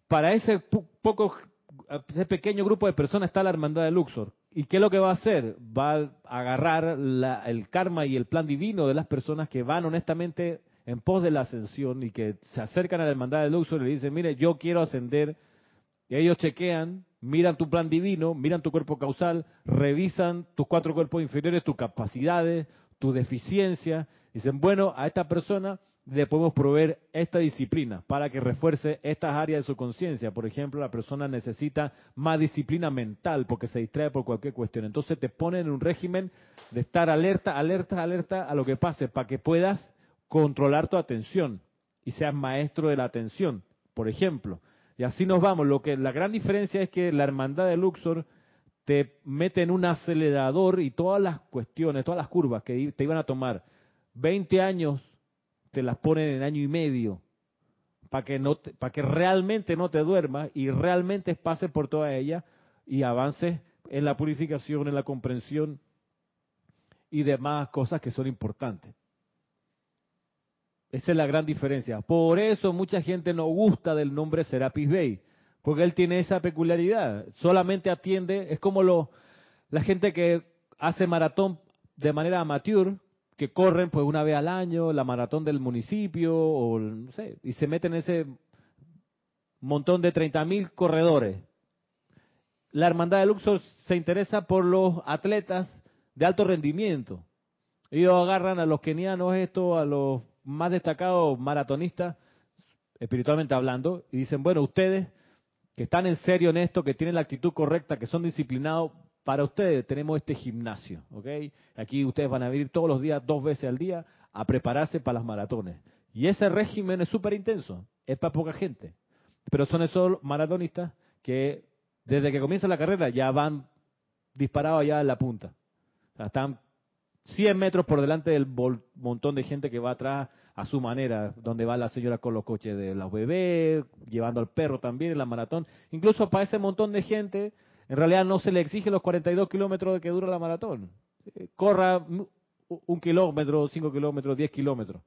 para ese poco, ese pequeño grupo de personas está la hermandad de Luxor. ¿Y qué es lo que va a hacer? Va a agarrar la- el karma y el plan divino de las personas que van honestamente en pos de la ascensión y que se acercan a la hermandad de Luxor y le dicen, mire, yo quiero ascender. Y ellos chequean, miran tu plan divino, miran tu cuerpo causal, revisan tus cuatro cuerpos inferiores, tus capacidades, tus deficiencias. Dicen, bueno, a esta persona le podemos proveer esta disciplina para que refuerce estas áreas de su conciencia. Por ejemplo, la persona necesita más disciplina mental porque se distrae por cualquier cuestión. Entonces te ponen en un régimen de estar alerta, alerta, alerta a lo que pase para que puedas controlar tu atención y seas maestro de la atención, por ejemplo. Y así nos vamos. Lo que la gran diferencia es que la hermandad de Luxor te mete en un acelerador y todas las cuestiones, todas las curvas que te iban a tomar 20 años te las ponen en año y medio para que no para que realmente no te duermas y realmente pases por toda ella y avances en la purificación, en la comprensión y demás cosas que son importantes. Esa es la gran diferencia. Por eso mucha gente no gusta del nombre Serapis Bey, porque él tiene esa peculiaridad. Solamente atiende, es como lo, la gente que hace maratón de manera amateur, que corren pues una vez al año, la maratón del municipio, o no sé, y se meten en ese montón de 30.000 corredores. La Hermandad de Luxor se interesa por los atletas de alto rendimiento. Ellos agarran a los kenianos esto, a los más destacados maratonistas, espiritualmente hablando, y dicen, bueno, ustedes que están en serio en esto, que tienen la actitud correcta, que son disciplinados, para ustedes tenemos este gimnasio, ¿ok? Aquí ustedes van a venir todos los días, dos veces al día, a prepararse para las maratones. Y ese régimen es súper intenso, es para poca gente. Pero son esos maratonistas que desde que comienza la carrera ya van disparados allá en la punta. están 100 metros por delante del montón de gente que va atrás a su manera, donde va la señora con los coches de los bebés, llevando al perro también en la maratón. Incluso para ese montón de gente, en realidad no se le exige los 42 kilómetros de que dura la maratón. Corra un kilómetro, cinco kilómetros, diez kilómetros.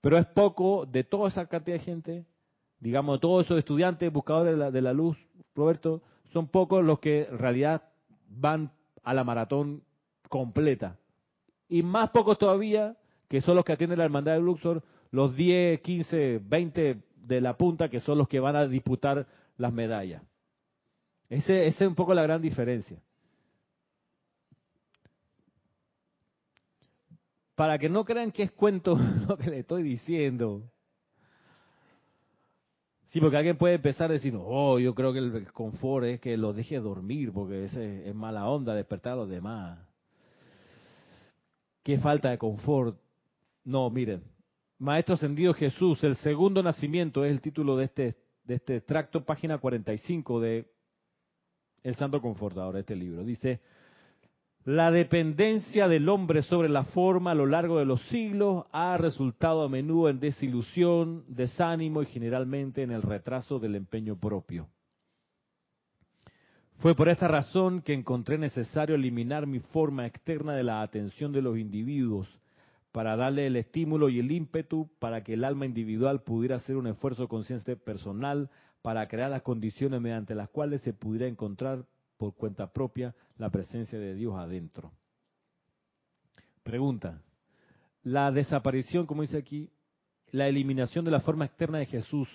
Pero es poco de toda esa cantidad de gente, digamos, todos esos estudiantes, buscadores de la, de la luz, Roberto, son pocos los que en realidad van a la maratón completa. Y más pocos todavía, que son los que atienden la hermandad de Luxor, los 10, 15, 20 de la punta, que son los que van a disputar las medallas. Ese, es un poco la gran diferencia. Para que no crean que es cuento lo que le estoy diciendo. Sí, porque alguien puede empezar a decir, oh, yo creo que el confort es que lo deje dormir, porque ese es mala onda despertar a los demás. Qué falta de confort. No, miren, Maestro Ascendido Jesús, el segundo nacimiento es el título de este, de este tracto, página 45 de el Santo Confortador, este libro. Dice, la dependencia del hombre sobre la forma a lo largo de los siglos ha resultado a menudo en desilusión, desánimo y generalmente en el retraso del empeño propio. Fue por esta razón que encontré necesario eliminar mi forma externa de la atención de los individuos para darle el estímulo y el ímpetu para que el alma individual pudiera hacer un esfuerzo consciente personal para crear las condiciones mediante las cuales se pudiera encontrar por cuenta propia la presencia de Dios adentro. Pregunta, la desaparición, como dice aquí, la eliminación de la forma externa de Jesús,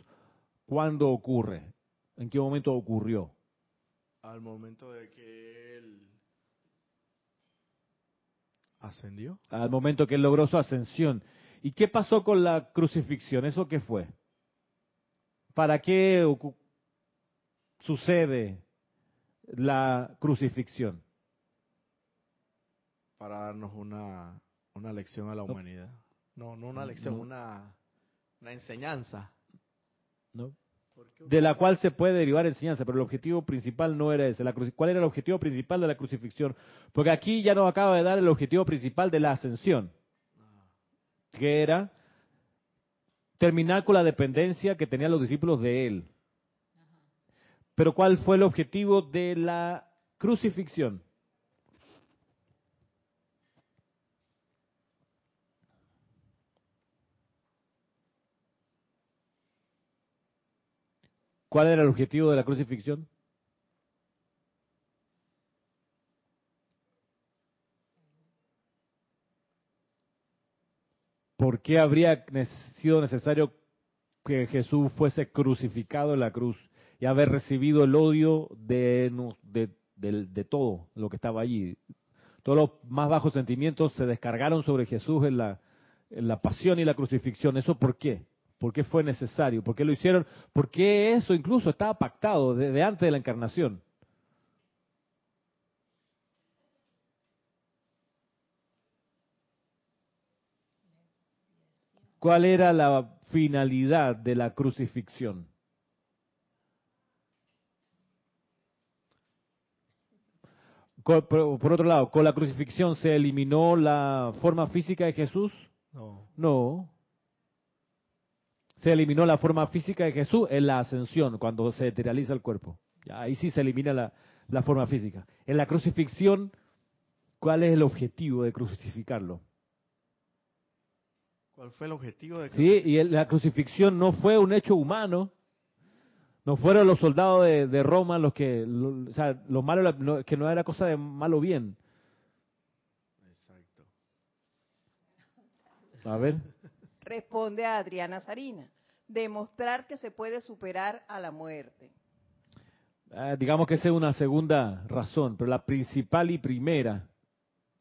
¿cuándo ocurre? ¿En qué momento ocurrió? Al momento de que él ascendió. Al momento que él logró su ascensión. ¿Y qué pasó con la crucifixión? ¿Eso qué fue? ¿Para qué sucede la crucifixión? Para darnos una, una lección a la humanidad. No, no una lección, Una, una enseñanza. ¿No? De la cual se puede derivar enseñanza, pero el objetivo principal no era ese. La ¿Cuál era el objetivo principal de la crucifixión? Porque aquí ya nos acaba de dar el objetivo principal de la ascensión, que era terminar con la dependencia que tenían los discípulos de él. Pero ¿cuál fue el objetivo de la crucifixión? ¿Cuál era el objetivo de la crucifixión? ¿Por qué habría sido necesario que Jesús fuese crucificado en la cruz y haber recibido el odio de, de, todo lo que estaba allí. Todos los más bajos sentimientos se descargaron sobre Jesús en la, en la pasión y la crucifixión. ¿Eso por qué? ¿Por qué fue necesario? ¿Por qué lo hicieron? ¿Por qué eso incluso estaba pactado desde antes de la encarnación? ¿Cuál era la finalidad de la crucifixión? Por otro lado, ¿con la crucifixión se eliminó la forma física de Jesús? No. No. Se eliminó la forma física de Jesús en la ascensión, cuando se materializa el cuerpo. ahí sí se elimina la, la forma física. En la crucifixión, ¿cuál es el objetivo de crucificarlo? ¿Cuál fue el objetivo de Sí, y la crucifixión no fue un hecho humano. No fueron los soldados de, Roma los que, o sea, lo malo, que no era cosa de malo bien. Exacto. A ver. Responde a Adriana Sarina. Demostrar que se puede superar a la muerte. Ah, digamos que esa es una segunda razón, pero la principal y primera,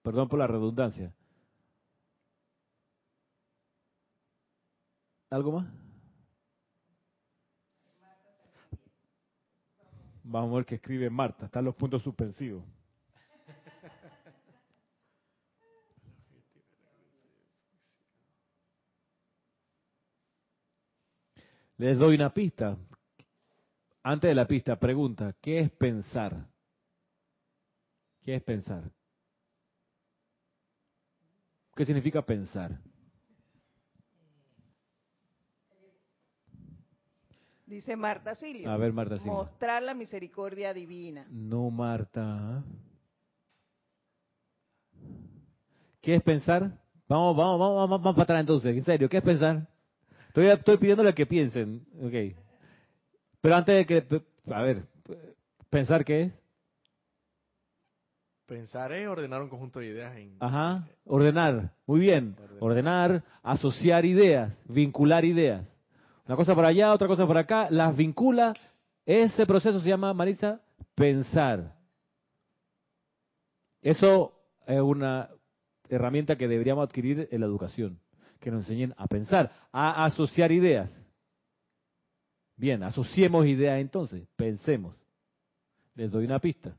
perdón por la redundancia, ¿Algo más? Vamos a ver qué escribe Marta. Están los puntos suspensivos. Les doy una pista. Antes de la pista, pregunta, ¿qué es pensar? ¿Qué es pensar? ¿Qué significa pensar? Dice Marta Silio. A ver, Marta Silio. Mostrar la misericordia divina. No, Marta. ¿Qué es pensar? Vamos, vamos, vamos, vamos, vamos para atrás entonces. En serio, ¿qué es pensar? Estoy, estoy pidiéndole que piensen. Ok. Pero antes de que... A ver, ¿pensar qué es? Pensar es ordenar un conjunto de ideas. En, Ajá, ordenar. Muy bien. ordenar, asociar ideas, vincular ideas. Una cosa por allá, otra cosa por acá, las vincula. Ese proceso se llama, Marisa, pensar. Eso es una herramienta que deberíamos adquirir en la educación, que nos enseñen a pensar, a asociar ideas. Bien, asociemos ideas entonces, pensemos. Les doy una pista.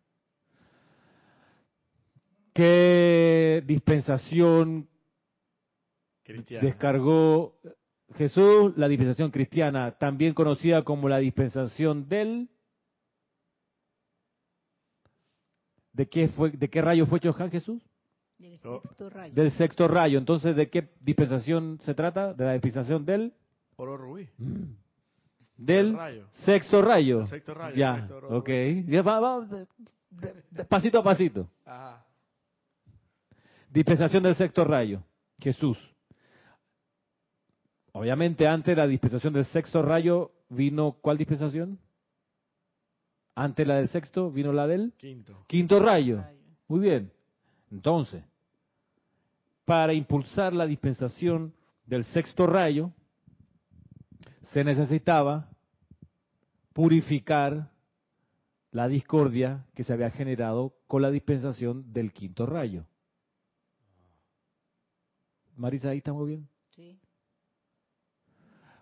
¿Qué dispensación descargó Jesús, la dispensación cristiana, también conocida como la dispensación del... ¿De qué, fue, ¿De qué rayo fue Johan Jesús? Del sexto rayo. Del sexto rayo. Entonces, ¿de qué dispensación se trata? De la dispensación del... Oro rubí. Mm. Del sexto rayo. sexto rayo. Ya, ok. Ya va, pasito a pasito. Ajá. Dispensación del sexto rayo. Jesús. Obviamente antes de la dispensación del sexto rayo vino ¿cuál dispensación? Antes la del sexto vino la del quinto. Quinto rayo. Muy bien. Entonces, para impulsar la dispensación del sexto rayo, se necesitaba purificar la discordia que se había generado con la dispensación del quinto rayo. Marisa, ahí estamos bien. Sí.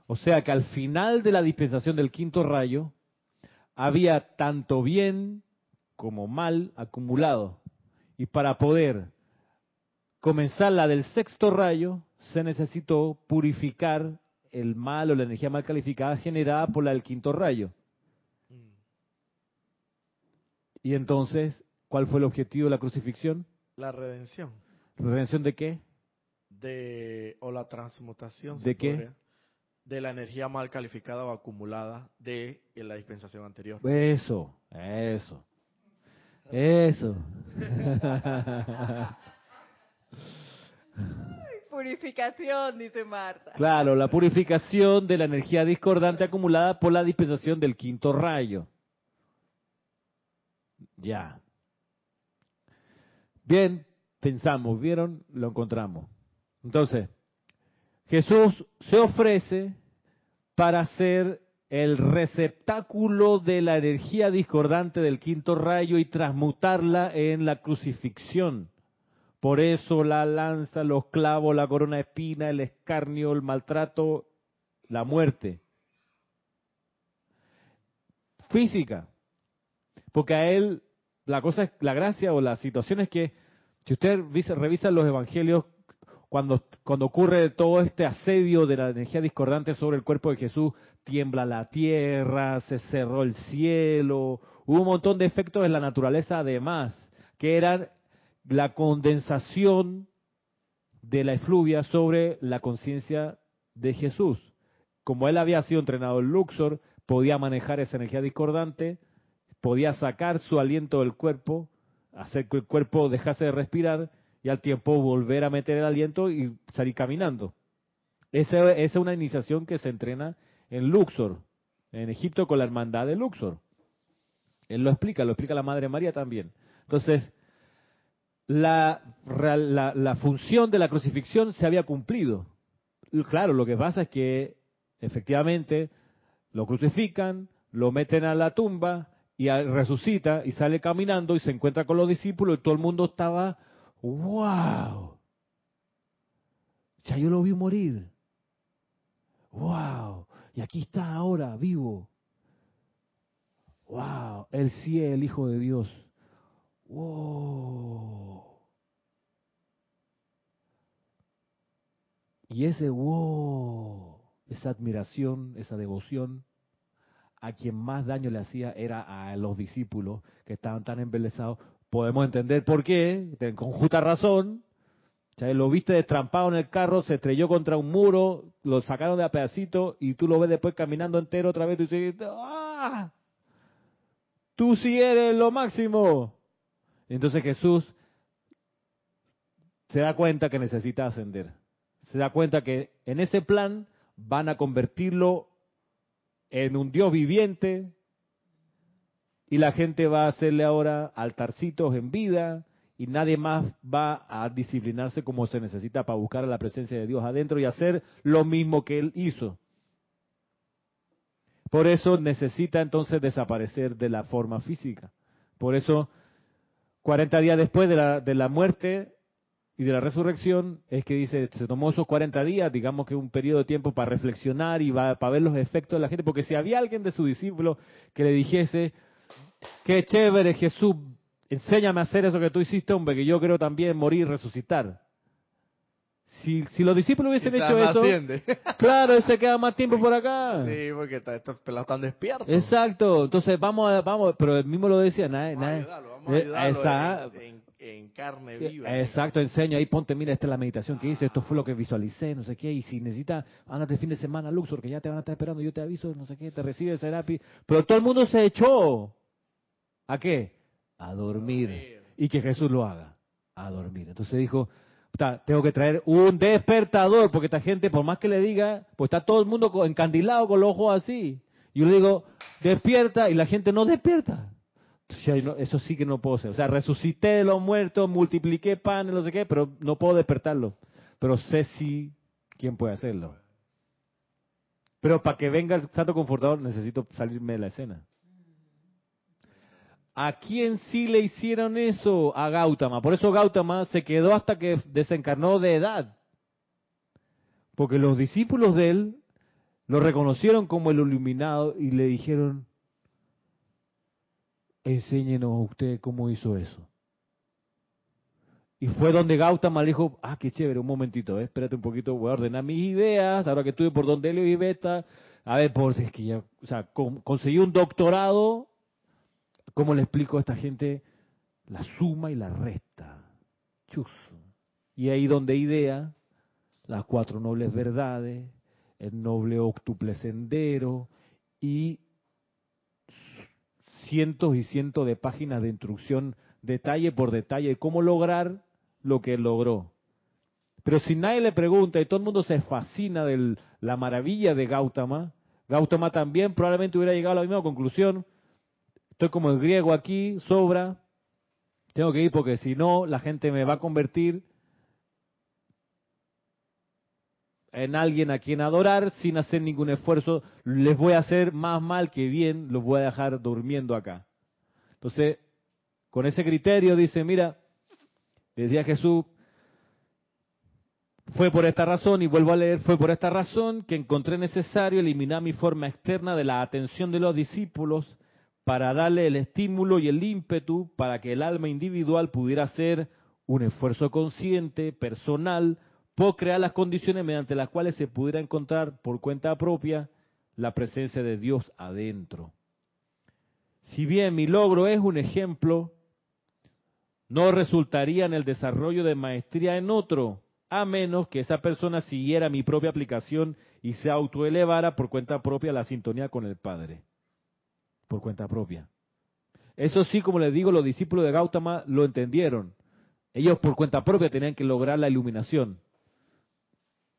O sea que al final de la dispensación del quinto rayo, había tanto bien como mal acumulado. Y para poder comenzar la del sexto rayo, se necesitó purificar el mal o la energía mal calificada generada por la del quinto rayo. Y entonces, ¿cuál fue el objetivo de la crucifixión? La redención. ¿Redención de qué? De, o la transmutación. ¿De qué? De la energía mal calificada o acumulada de la dispensación anterior. Eso, eso, eso. purificación, dice Marta. Claro, la purificación de la energía discordante acumulada por la dispensación del quinto rayo. Ya. Bien, pensamos, vieron, lo encontramos. Entonces, Jesús se ofrece para ser el receptáculo de la energía discordante del quinto rayo y transmutarla en la crucifixión. Por eso la lanza, los clavos, la corona de espina, el escarnio, el maltrato, la muerte. Física. Porque a él, la cosa es, la gracia o la situación es que, si usted revisa los evangelios, cuando, ocurre todo este asedio de la energía discordante sobre el cuerpo de Jesús, tiembla la tierra, se cerró el cielo, hubo un montón de efectos en la naturaleza además, que eran la condensación de la efluvia sobre la conciencia de Jesús. Como él había sido entrenado en Luxor, podía manejar esa energía discordante, podía sacar su aliento del cuerpo, hacer que el cuerpo dejase de respirar y al tiempo volver a meter el aliento y salir caminando. Esa, es una iniciación que se entrena en Luxor, en Egipto con la hermandad de Luxor. Él lo explica, lo explica la Madre María también. Entonces, la, la, función de la crucifixión se había cumplido. Claro, lo que pasa es que efectivamente lo crucifican, lo meten a la tumba y resucita y sale caminando y se encuentra con los discípulos y todo el mundo estaba, wow, ya yo lo vi morir, wow, y aquí está ahora vivo, wow, él sí es el Hijo de Dios, wow. Y ese wow, esa admiración, esa devoción, a quien más daño le hacía era a los discípulos que estaban tan embelesados. Podemos entender por qué, con justa razón. lo viste destrampado en el carro, se estrelló contra un muro, lo sacaron de a pedacito y tú lo ves después caminando entero otra vez y dices, ¡ah! Tú sí eres lo máximo. Entonces Jesús se da cuenta que necesita ascender. Se da cuenta que en ese plan van a convertirlo en un Dios viviente y la gente va a hacerle ahora altarcitos en vida y nadie más va a disciplinarse como se necesita para buscar la presencia de Dios adentro y hacer lo mismo que él hizo. Por eso necesita entonces desaparecer de la forma física. Por eso, 40 días después de la, de la muerte, y de la resurrección es que dice, se tomó esos 40 días, digamos que un periodo de tiempo para reflexionar y para ver los efectos de la gente, porque si había alguien de su discípulo que le dijese, qué chévere Jesús, enséñame a hacer eso que tú hiciste, hombre, que yo quiero también morir y resucitar. Si, si los discípulos hubiesen hecho eso, claro, ese queda más tiempo por acá. Sí, porque estos pelados están despiertos. Exacto, entonces vamos, a, vamos, pero él mismo lo decía, nadie, vamos a vamos a ayudarlo eh, en carne viva. Exacto, enseño ahí, ponte, mira, esta es la meditación que hice, esto fue lo que visualicé, no sé qué, y si necesitas, ándate el fin de semana, Luxor, que ya te van a estar esperando, yo te aviso, no sé qué, te recibe el Serapi. Pero todo el mundo se echó. ¿A qué? A dormir. Y que Jesús lo haga. A dormir. Entonces dijo, tengo que traer un despertador, porque esta gente, por más que le diga, pues está todo el mundo encandilado con los ojos así. Y yo le digo, despierta, y la gente no despierta eso sí que no puedo hacer. O sea, resucité de los muertos, multipliqué pan, no sé qué, pero no puedo despertarlo. Pero sé si quién puede hacerlo. Pero para que venga el santo confortador necesito salirme de la escena. ¿A quién sí le hicieron eso? A Gautama. Por eso Gautama se quedó hasta que desencarnó de edad. Porque los discípulos de él lo reconocieron como el iluminado y le dijeron, enséñenos usted cómo hizo eso. Y fue donde Gautama le dijo, ah, qué chévere, un momentito, eh, espérate un poquito, voy a ordenar mis ideas, ahora que estuve por donde Helio y Beta, a ver, por, es que ya, o sea, conseguí un doctorado, ¿cómo le explico a esta gente la suma y la resta? Chus. Y ahí donde idea, las cuatro nobles verdades, el noble octuple sendero y cientos y cientos de páginas de instrucción, detalle por detalle, de cómo lograr lo que logró. Pero si nadie le pregunta y todo el mundo se fascina de la maravilla de Gautama, Gautama también probablemente hubiera llegado a la misma conclusión. Estoy como el griego aquí, sobra. Tengo que ir porque si no, la gente me va a convertir en alguien a quien adorar sin hacer ningún esfuerzo. Les voy a hacer más mal que bien, los voy a dejar durmiendo acá. Entonces, con ese criterio dice, mira, decía Jesús, fue por esta razón, y vuelvo a leer, fue por esta razón que encontré necesario eliminar mi forma externa de la atención de los discípulos para darle el estímulo y el ímpetu para que el alma individual pudiera hacer un esfuerzo consciente, personal, por crear las condiciones mediante las cuales se pudiera encontrar por cuenta propia la presencia de Dios adentro. Si bien mi logro es un ejemplo, no resultaría en el desarrollo de maestría en otro, a menos que esa persona siguiera mi propia aplicación y se autoelevara por cuenta propia la sintonía con el Padre. Por cuenta propia. Eso sí, como les digo, los discípulos de Gautama lo entendieron. Ellos por cuenta propia tenían que lograr la iluminación.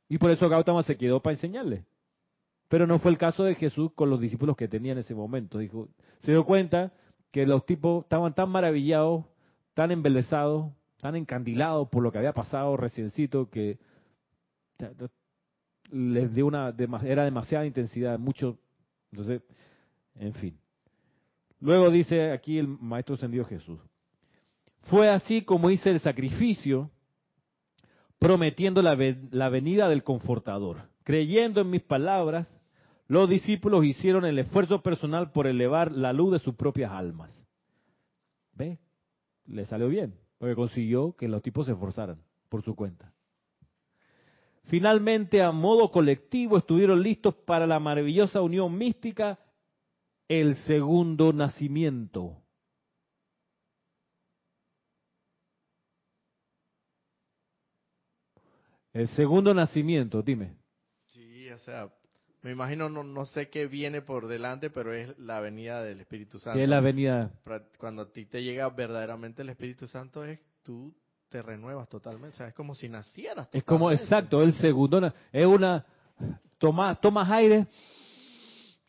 Y por eso Gautama se quedó para enseñarle. Pero no fue el caso de Jesús con los discípulos que tenía en ese momento. Dijo, se dio cuenta que los tipos estaban tan maravillados, tan embelesados, tan encandilados por lo que había pasado reciencito que les dio una era demasiada intensidad, mucho. Entonces, en fin. Luego dice aquí el maestro ascendido Jesús. Fue así como hice el sacrificio prometiendo la, la venida del confortador. Creyendo en mis palabras, los discípulos hicieron el esfuerzo personal por elevar la luz de sus propias almas. ¿Ve? Le salió bien, porque consiguió que los tipos se esforzaran por su cuenta. Finalmente, a modo colectivo, estuvieron listos para la maravillosa unión mística, el segundo nacimiento. El segundo nacimiento, dime. Sí, o sea, me imagino, no, no sé qué viene por delante, pero es la venida del Espíritu Santo. ¿Qué es la venida? Cuando a ti te llega verdaderamente el Espíritu Santo, es tú te renuevas totalmente. O sea, es como si nacieras. Es como, exacto, el segundo. Es una. Tomas, tomas aire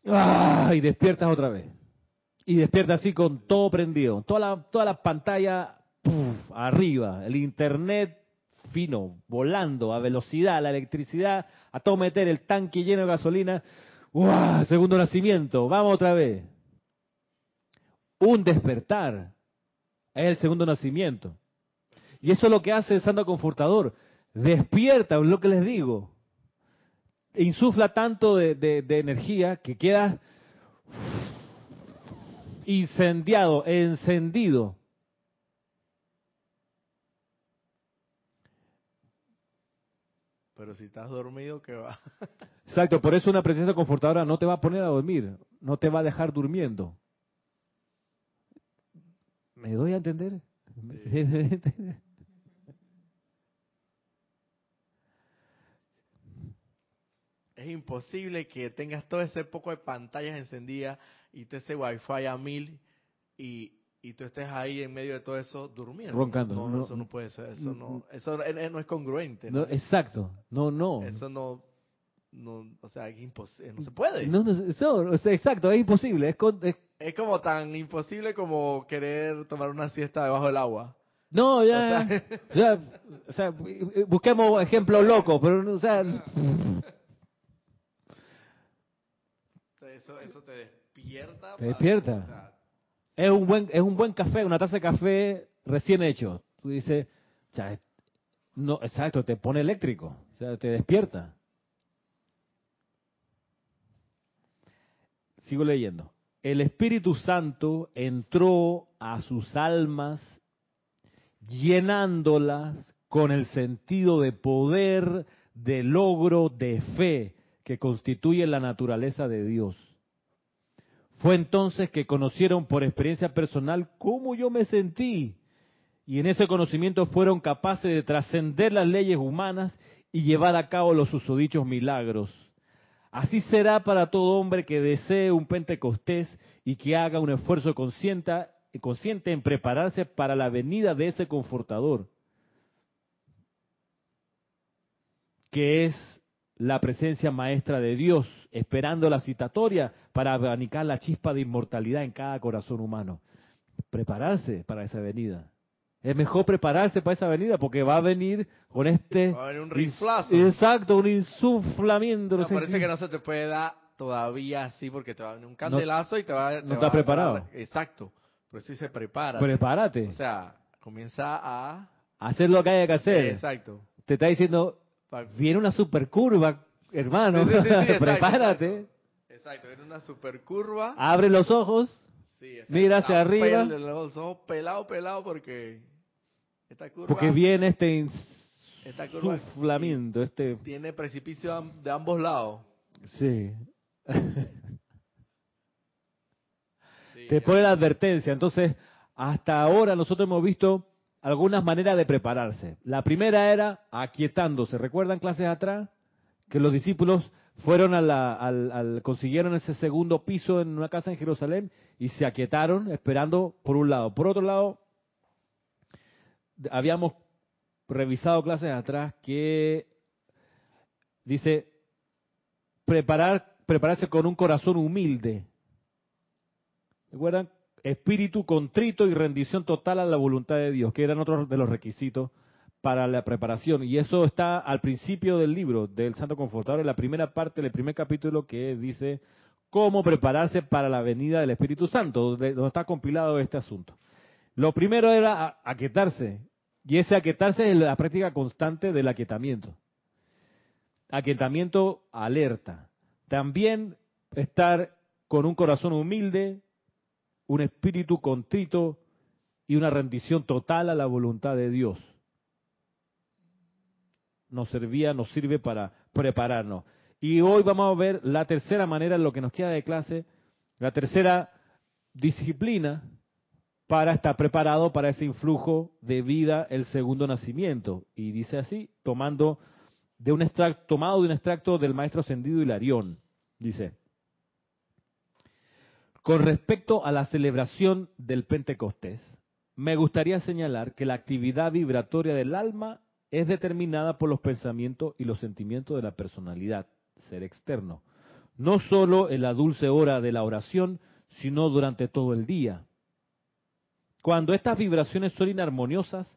¡ah! y despiertas otra vez. Y despiertas así con todo prendido. Toda la, toda la pantalla arriba. El internet fino, volando a velocidad, la electricidad, a todo meter el tanque lleno de gasolina. Segundo nacimiento, vamos otra vez. Un despertar es el segundo nacimiento. Y eso es lo que hace el Santo Confortador. Despierta, es lo que les digo. Insufla tanto de, de energía que queda incendiado, encendido Pero si estás dormido, ¿qué va? Exacto, por eso una presencia confortadora no te va a poner a dormir, no te va a dejar durmiendo. ¿Me doy a entender? Es imposible que tengas todo ese poco de pantallas encendidas y te ese wifi a mil y, y tú estés ahí en medio de todo eso durmiendo. Roncando. No, eso no puede ser, eso no, eso no es congruente. ¿no? exacto, no, no. Eso no, no o sea, es imposible, no se puede. No, no, eso, exacto, es imposible. Es, es... como tan imposible como querer tomar una siesta debajo del agua. No, ya, ya, o sea, busquemos ejemplos locos, pero, o sea... Eso, eso te despierta. Te despierta. Es un buen, es un buen café, una taza de café recién hecho. Tú dices, no, exacto, te pone eléctrico, o sea, te despierta. Sigo leyendo. El Espíritu Santo entró a sus almas llenándolas con el sentido de poder, de logro, de fe que constituye la naturaleza de Dios. Fue entonces que conocieron por experiencia personal cómo yo me sentí. Y en ese conocimiento fueron capaces de trascender las leyes humanas y llevar a cabo los susodichos milagros. Así será para todo hombre que desee un Pentecostés y que haga un esfuerzo consciente, consciente en prepararse para la venida de ese confortador, que es la presencia maestra de Dios, esperando la citatoria para abanicar la chispa de inmortalidad en cada corazón humano. Prepararse para esa venida. Es mejor prepararse para esa venida porque va a venir con este... Va a venir un riflazo. Exacto, un insuflamiento. No, parece que no se te puede dar todavía así porque te va a venir un candelazo y te va, te no estás preparado. dar- Exacto. Pero sí se prepara. Prepárate. O sea, comienza a... hacer lo que haya que hacer. Exacto. Te está diciendo, viene una super curva, hermano. Sí, sí, sí, sí, exacto, Prepárate. Exacto. Viene una super curva. Abre los ojos. Exacto. mira hacia Ah, arriba. los ojos pelado, pelado porque esta curva Porque viene este esta curva insuflamiento, este... tiene precipicio de ambos lados. Sí. Sí, Te pone la advertencia. Entonces, hasta ahora nosotros hemos visto algunas maneras de prepararse. La primera era aquietándose. ¿Recuerdan clases atrás? Que los discípulos fueron a la, al, consiguieron ese segundo piso en una casa en Jerusalén y se aquietaron esperando por un lado. Por otro lado, habíamos revisado clases atrás que dice preparar, prepararse con un corazón humilde. ¿Recuerdan? Espíritu contrito y rendición total a la voluntad de Dios, que eran otros de los requisitos para la preparación. Y eso está al principio del libro del Santo Confortador, en la primera parte, del primer capítulo que dice cómo prepararse para la venida del Espíritu Santo, donde, está compilado este asunto. Lo primero era aquietarse, y ese aquietarse es la práctica constante del aquietamiento. Aquietamiento alerta. También estar con un corazón humilde, un espíritu contrito y una rendición total a la voluntad de Dios. Nos servía, nos sirve para prepararnos. Y hoy vamos a ver la tercera manera en lo que nos queda de clase, la tercera disciplina para estar preparado para ese influjo de vida, el segundo nacimiento. Y dice así, tomando de un extracto, tomado de un extracto del maestro ascendido Hilarión. Dice, con respecto a la celebración del Pentecostés, me gustaría señalar que la actividad vibratoria del alma es determinada por los pensamientos y los sentimientos de la personalidad, ser externo, no solo en la dulce hora de la oración, sino durante todo el día. Cuando estas vibraciones son inarmoniosas,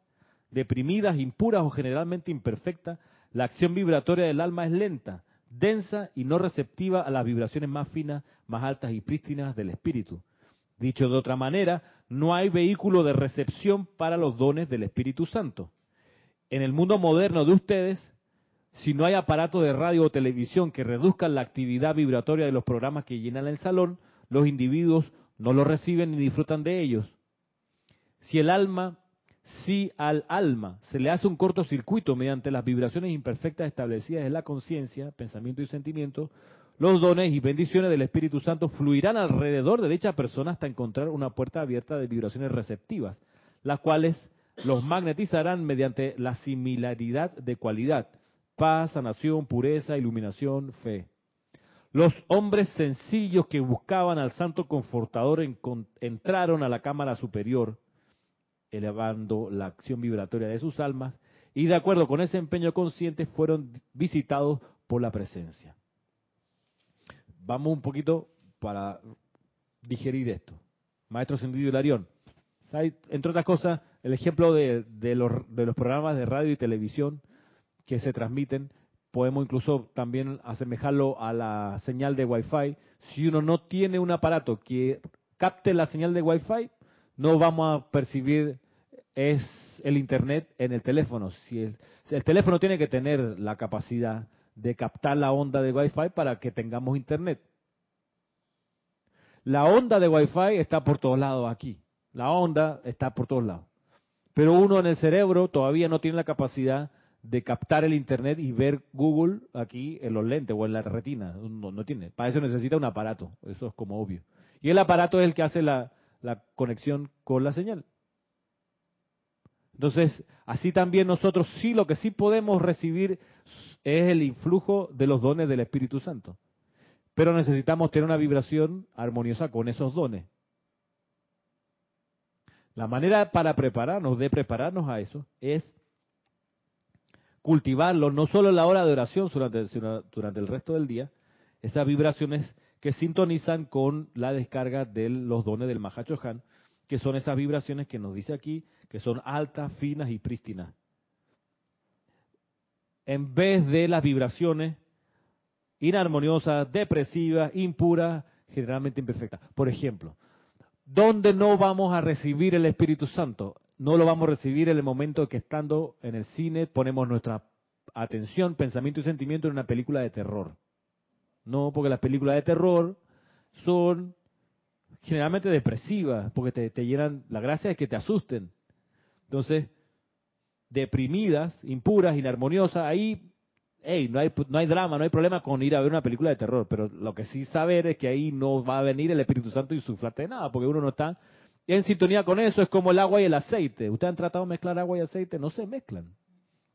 deprimidas, impuras o generalmente imperfectas, la acción vibratoria del alma es lenta, densa y no receptiva a las vibraciones más finas, más altas y prístinas del espíritu. Dicho de otra manera, no hay vehículo de recepción para los dones del Espíritu Santo. En el mundo moderno de ustedes, si no hay aparato de radio o televisión que reduzcan la actividad vibratoria de los programas que llenan el salón, los individuos no lo reciben ni disfrutan de ellos. Si el alma, si al alma se le hace un cortocircuito mediante las vibraciones imperfectas establecidas en la conciencia, pensamiento y sentimiento, los dones y bendiciones del Espíritu Santo fluirán alrededor de dicha persona hasta encontrar una puerta abierta de vibraciones receptivas, las cuales los magnetizarán mediante la similaridad de cualidad, paz, sanación, pureza, iluminación, fe. Los hombres sencillos que buscaban al Santo Confortador entraron a la cámara superior, elevando la acción vibratoria de sus almas, y de acuerdo con ese empeño consciente fueron visitados por la presencia. Vamos un poquito para digerir esto. Maestro Sendido Hilarión. Entre otras cosas, el ejemplo de, de los, de los programas de radio y televisión que se transmiten, podemos incluso también asemejarlo a la señal de Wi-Fi. Si uno no tiene un aparato que capte la señal de Wi-Fi, no vamos a percibir es el Internet en el teléfono. Si el, el teléfono tiene que tener la capacidad de captar la onda de Wi-Fi para que tengamos Internet. La onda de Wi-Fi está por todos lados aquí. La onda está por todos lados. Pero uno en el cerebro todavía no tiene la capacidad de captar el Internet y ver Google aquí en los lentes o en la retina. No, tiene. Para eso necesita un aparato. Eso es como obvio. Y el aparato es el que hace la conexión con la señal. Entonces, así también nosotros sí lo que sí podemos recibir es el influjo de los dones del Espíritu Santo. Pero necesitamos tener una vibración armoniosa con esos dones. La manera para prepararnos, de prepararnos a eso, es cultivarlo, no solo en la hora de oración, durante, durante el resto del día, esas vibraciones que sintonizan con la descarga de los dones del Mahachohan, que son esas vibraciones que nos dice aquí, que son altas, finas y prístinas. En vez de las vibraciones inarmoniosas, depresivas, impuras, generalmente imperfectas. Por ejemplo, ¿dónde no vamos a recibir el Espíritu Santo? No lo vamos a recibir en el momento que estando en el cine ponemos nuestra atención, pensamiento y sentimiento en una película de terror. No, porque las películas de terror son generalmente depresivas, porque te, llenan, la gracia es que te asusten. Entonces, deprimidas, impuras, inarmoniosas, ahí, hey, no hay, no hay drama, no hay problema con ir a ver una película de terror, pero lo que sí saber es que ahí no va a venir el Espíritu Santo y suflarte de nada, porque uno no está en sintonía con eso, es como el agua y el aceite. ¿Ustedes han tratado de mezclar agua y aceite? No se mezclan,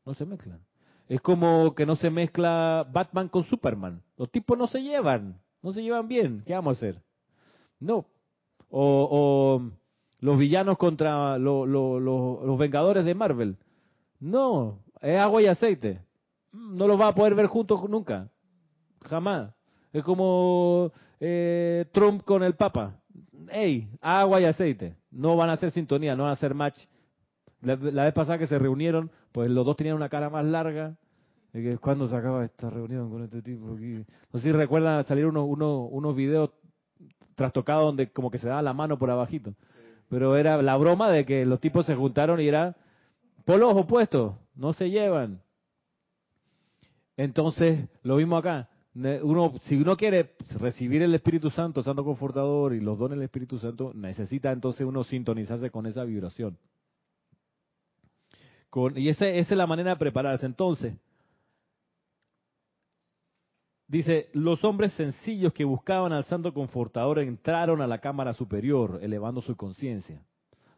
no se mezclan. Es como que no se mezcla Batman con Superman. Los tipos no se llevan, no se llevan bien. ¿Qué vamos a hacer? No. O, los villanos contra los Vengadores de Marvel. No, es agua y aceite. No los va a poder ver juntos nunca. Jamás. Es como eh, Trump con el Papa. Ey, agua y aceite. No van a hacer sintonía, no van a hacer match. La, vez pasada que se reunieron, pues los dos tenían una cara más larga. ¿Cuándo se acaba esta reunión con este tipo? No sé si recuerdan salir unos, unos, unos videos trastocados donde como que se daba la mano por abajito. Pero era la broma de que los tipos se juntaron y era polos opuestos, no se llevan. Entonces, lo mismo acá. Uno, si uno quiere recibir el Espíritu Santo, Santo Confortador y los dones del Espíritu Santo, necesita entonces uno sintonizarse con esa vibración. Y esa es la manera de prepararse. Entonces, Dice, los hombres sencillos que buscaban al santo confortador entraron a la cámara superior, elevando su conciencia.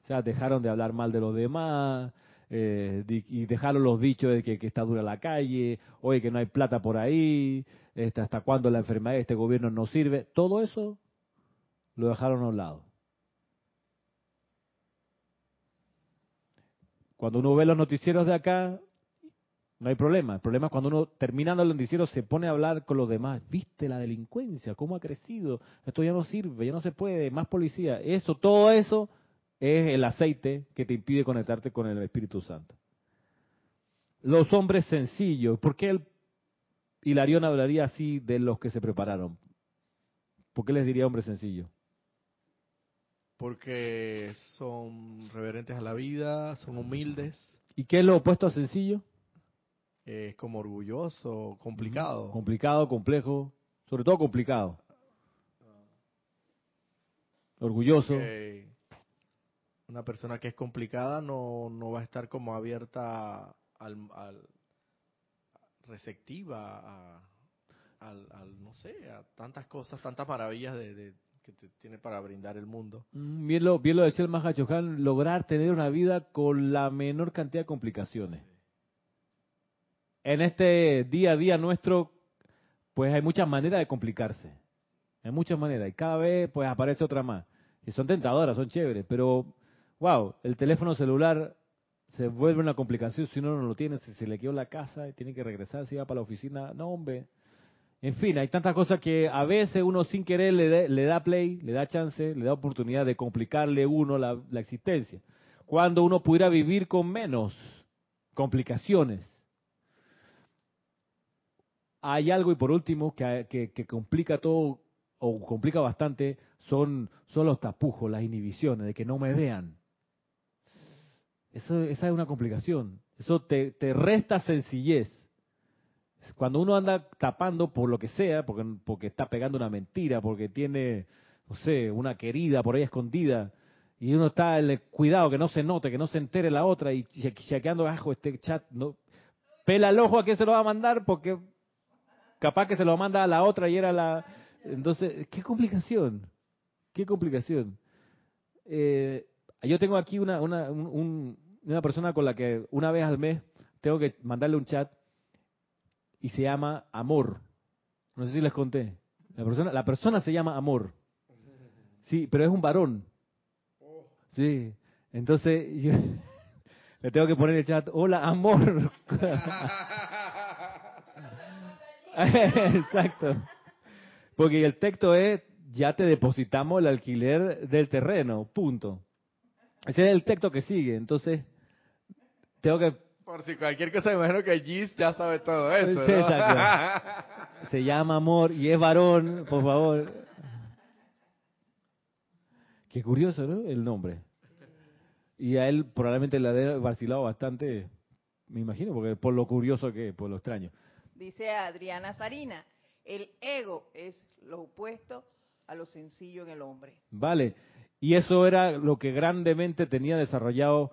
O sea, dejaron de hablar mal de los demás eh, y dejaron los dichos de que, está dura la calle, oye, que no hay plata por ahí, este, hasta cuándo la enfermedad de este gobierno no sirve. Todo eso lo dejaron a un lado. Cuando uno ve los noticieros de acá, no hay problema. El problema es cuando uno, terminando el noticiero, se pone a hablar con los demás. ¿Viste la delincuencia? ¿Cómo ha crecido? Esto ya no sirve, ya no se puede. Más policía. Eso, todo eso es el aceite que te impide conectarte con el Espíritu Santo. Los hombres sencillos. ¿Por qué el Hilarión hablaría así de los que se prepararon? ¿Por qué les diría hombre sencillo? Porque son reverentes a la vida, son humildes. ¿Y qué es lo opuesto a sencillo? es como orgulloso, complicado. Complicado, complejo, sobre todo complicado. Orgulloso. Una persona que es complicada no, no va a estar como abierta al, receptiva a, al, no sé, a tantas cosas, tantas maravillas de, que te tiene para brindar el mundo. Mm, bien lo, bien lo decía el Mahachohan, lograr tener una vida con la menor cantidad de complicaciones en este día a día nuestro, pues hay muchas maneras de complicarse. Hay muchas maneras. Y cada vez, pues aparece otra más. Y son tentadoras, son chéveres. Pero, wow, el teléfono celular se vuelve una complicación si uno no lo tiene. Se le quedó la casa y tiene que regresar, si va para la oficina. No, hombre. En fin, hay tantas cosas que a veces uno sin querer le, le da play, le da chance, le da oportunidad de complicarle uno la, la existencia. Cuando uno pudiera vivir con menos complicaciones hay algo, y por último, que, complica todo, o complica bastante, son, son los tapujos, las inhibiciones, de que no me vean. Eso, esa es una complicación. Eso te, te resta sencillez. Cuando uno anda tapando por lo que sea, porque, porque está pegando una mentira, porque tiene, no sé, una querida por ahí escondida, y uno está el cuidado que no se note, que no se entere la otra, y chequeando bajo este chat, no, pela el ojo a quién se lo va a mandar, porque capaz que se lo manda a la otra y era la... Entonces, qué complicación, qué complicación. Eh, yo tengo aquí una, una, una persona con la que una vez al mes tengo que mandarle un chat y se llama Amor. No sé si les conté. La persona, la persona se llama Amor. Sí, pero es un varón. Sí. Entonces, le tengo que poner el chat, hola, amor. Exacto. Porque el texto es, ya te depositamos el alquiler del terreno, punto. Ese es el texto que sigue, entonces tengo que... Por si cualquier cosa, me imagino que Gis ya sabe todo eso. Sí, ¿no? exacto. Se llama amor y es varón, por favor. Qué curioso, ¿no? El nombre. Y a él probablemente le ha vacilado bastante, me imagino, porque por lo curioso que es, por lo extraño. Dice Adriana Sarina, el ego es lo opuesto a lo sencillo en el hombre. Vale. Y eso era lo que grandemente tenía desarrollado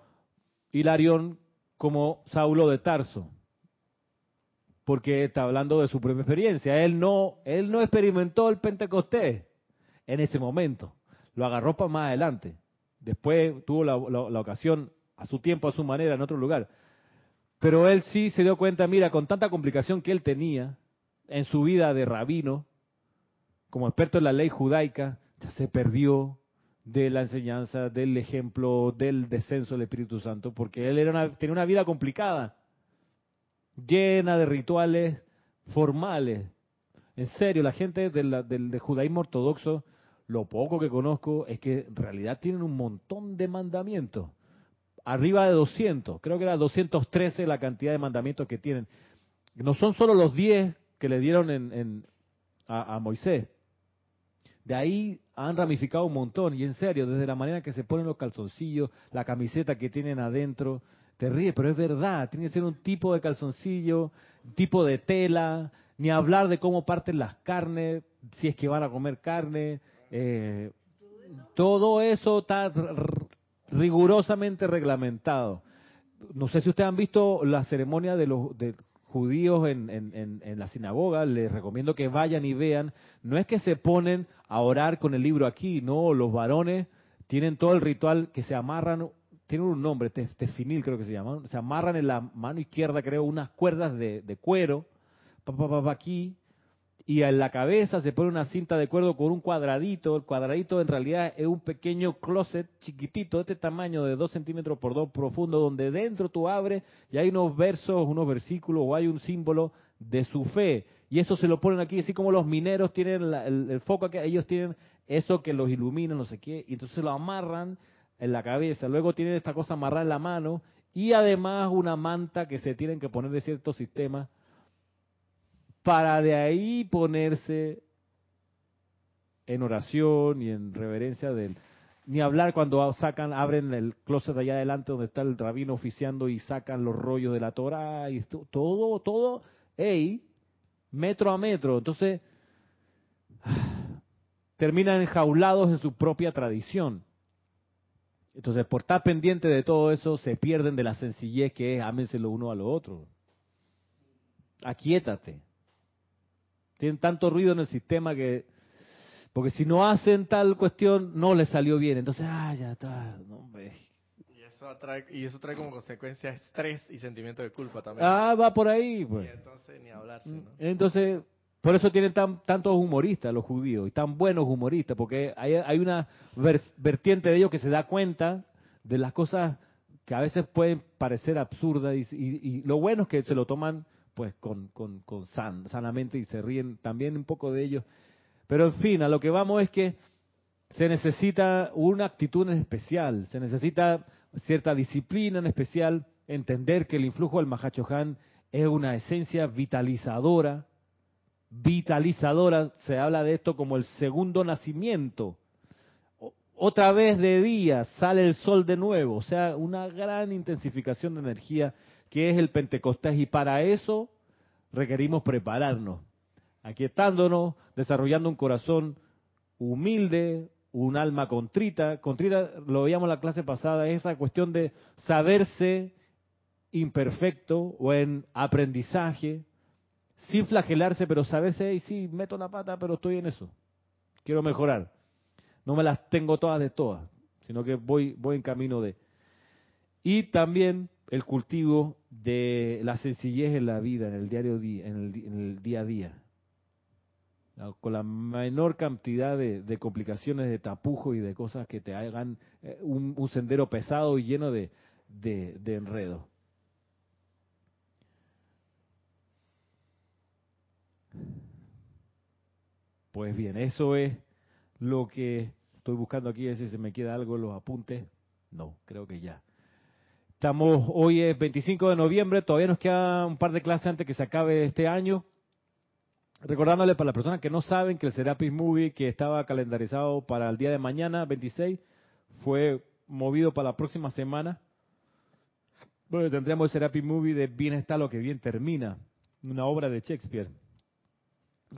Hilarión como Saulo de Tarso. Porque está hablando de su propia experiencia. Él no, él no experimentó el Pentecostés en ese momento. Lo agarró para más adelante. Después tuvo la, la- la ocasión a su tiempo, a su manera, en otro lugar. Pero él sí se dio cuenta, mira, con tanta complicación que él tenía en su vida de rabino, como experto en la ley judaica, ya se perdió de la enseñanza, del ejemplo, del descenso del Espíritu Santo, porque él era una- tenía una vida complicada, llena de rituales formales. En serio, la gente del, judaísmo ortodoxo, lo poco que conozco es que en realidad tienen un montón de mandamientos, arriba de 200, creo que era 213 la cantidad de mandamientos que tienen. No son solo los 10 que le dieron en, en- a Moisés, de ahí han ramificado un montón, y en serio, desde la manera que se ponen los calzoncillos, la camiseta que tienen adentro, te ríes, pero es verdad, tiene que ser un tipo de calzoncillo, tipo de tela, ni hablar de cómo parten las carnes, si es que van a comer carne, eh, todo eso está rigurosamente reglamentado. No sé si ustedes han visto la ceremonia de los de judíos en, en, en- la sinagoga, les recomiendo que vayan y vean. No es que se ponen a orar con el libro aquí, no, los varones tienen todo el ritual que se amarran, tienen un nombre, tef- tefilín creo que se llama, se amarran en la mano izquierda, creo, unas cuerdas de, de cuero, pa, pa, pa, aquí, y en la cabeza se pone una cinta de cuero con un cuadradito. El cuadradito en realidad es un pequeño closet chiquitito, de este tamaño de 2 centímetros por 2 profundo, donde dentro tú abres y hay unos versos, unos versículos o hay un símbolo de su fe. Y eso se lo ponen aquí, así como los mineros tienen la- el, el foco que ellos tienen eso que los ilumina, no sé qué, y entonces lo amarran en la cabeza. Luego tienen esta cosa amarrada en la mano y además una manta que se tienen que poner de cierto sistema para de ahí ponerse en oración y en reverencia del ni hablar cuando sacan abren el closet allá adelante donde está el rabino oficiando y sacan los rollos de la Torah y todo todo hey, metro a metro. Entonces terminan enjaulados en su propia tradición. Entonces por estar pendiente de todo eso se pierden de la sencillez que es ámense lo uno a lo otro. Aquíétate tienen tanto ruido en el sistema que porque si no hacen tal cuestión no les salió bien entonces ah ya está no. Y eso, trae, y eso trae como consecuencia estrés y sentimiento de culpa también. ah va por ahí y pues entonces ni hablarse, ¿no? entonces por eso tienen tan, tantos humoristas los judíos y tan buenos humoristas porque hay, hay una ver- vertiente de ellos que se da cuenta de las cosas que a veces pueden parecer absurdas y, y- y lo bueno es que se lo toman pues con, con, con san- sanamente y se ríen también un poco de ellos pero en fin, a lo que vamos es que se necesita una actitud en especial, se necesita cierta disciplina en especial, entender que el influjo del Mahachohan es una esencia vitalizadora, vitalizadora, se habla de esto como el segundo nacimiento. Otra vez de día sale el sol de nuevo, o sea, una gran intensificación de energía que es el Pentecostés y para eso requerimos prepararnos aquietándonos, desarrollando un corazón humilde, un alma contrita. Contrita, lo veíamos la clase pasada, es esa cuestión de saberse imperfecto o en aprendizaje, sin flagelarse, pero saberse, y sí, meto la pata, pero estoy en eso. Quiero mejorar. No me las tengo todas de todas, sino que voy, voy en camino de. Y también el cultivo de la sencillez en la vida, en el diario día, en el, día a día. La- Con la menor cantidad de, complicaciones, de tapujos y de cosas que te hagan eh, un, sendero pesado y lleno de, de, de enredo. Pues bien, eso es lo que estoy buscando aquí, a ver si se me queda algo en los apuntes. No, creo que ya. Estamos, hoy es 25 de noviembre, todavía nos queda un par de clases antes que se acabe este año. Recordándole para las personas que no saben que el Serapis Movie que estaba calendarizado para el día de mañana, 26, fue movido para la próxima semana. Bueno, tendríamos el Serapis Movie de Bien está lo que bien termina, una obra de Shakespeare.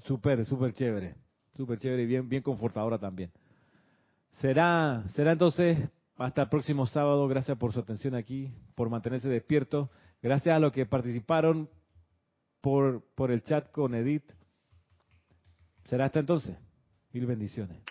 Súper, súper chévere, súper chévere y bien, bien confortadora también. Será, será entonces hasta el próximo sábado. Gracias por su atención aquí, por mantenerse despierto. Gracias a los que participaron por, por el chat con Edith. Será hasta entonces. Mil bendiciones.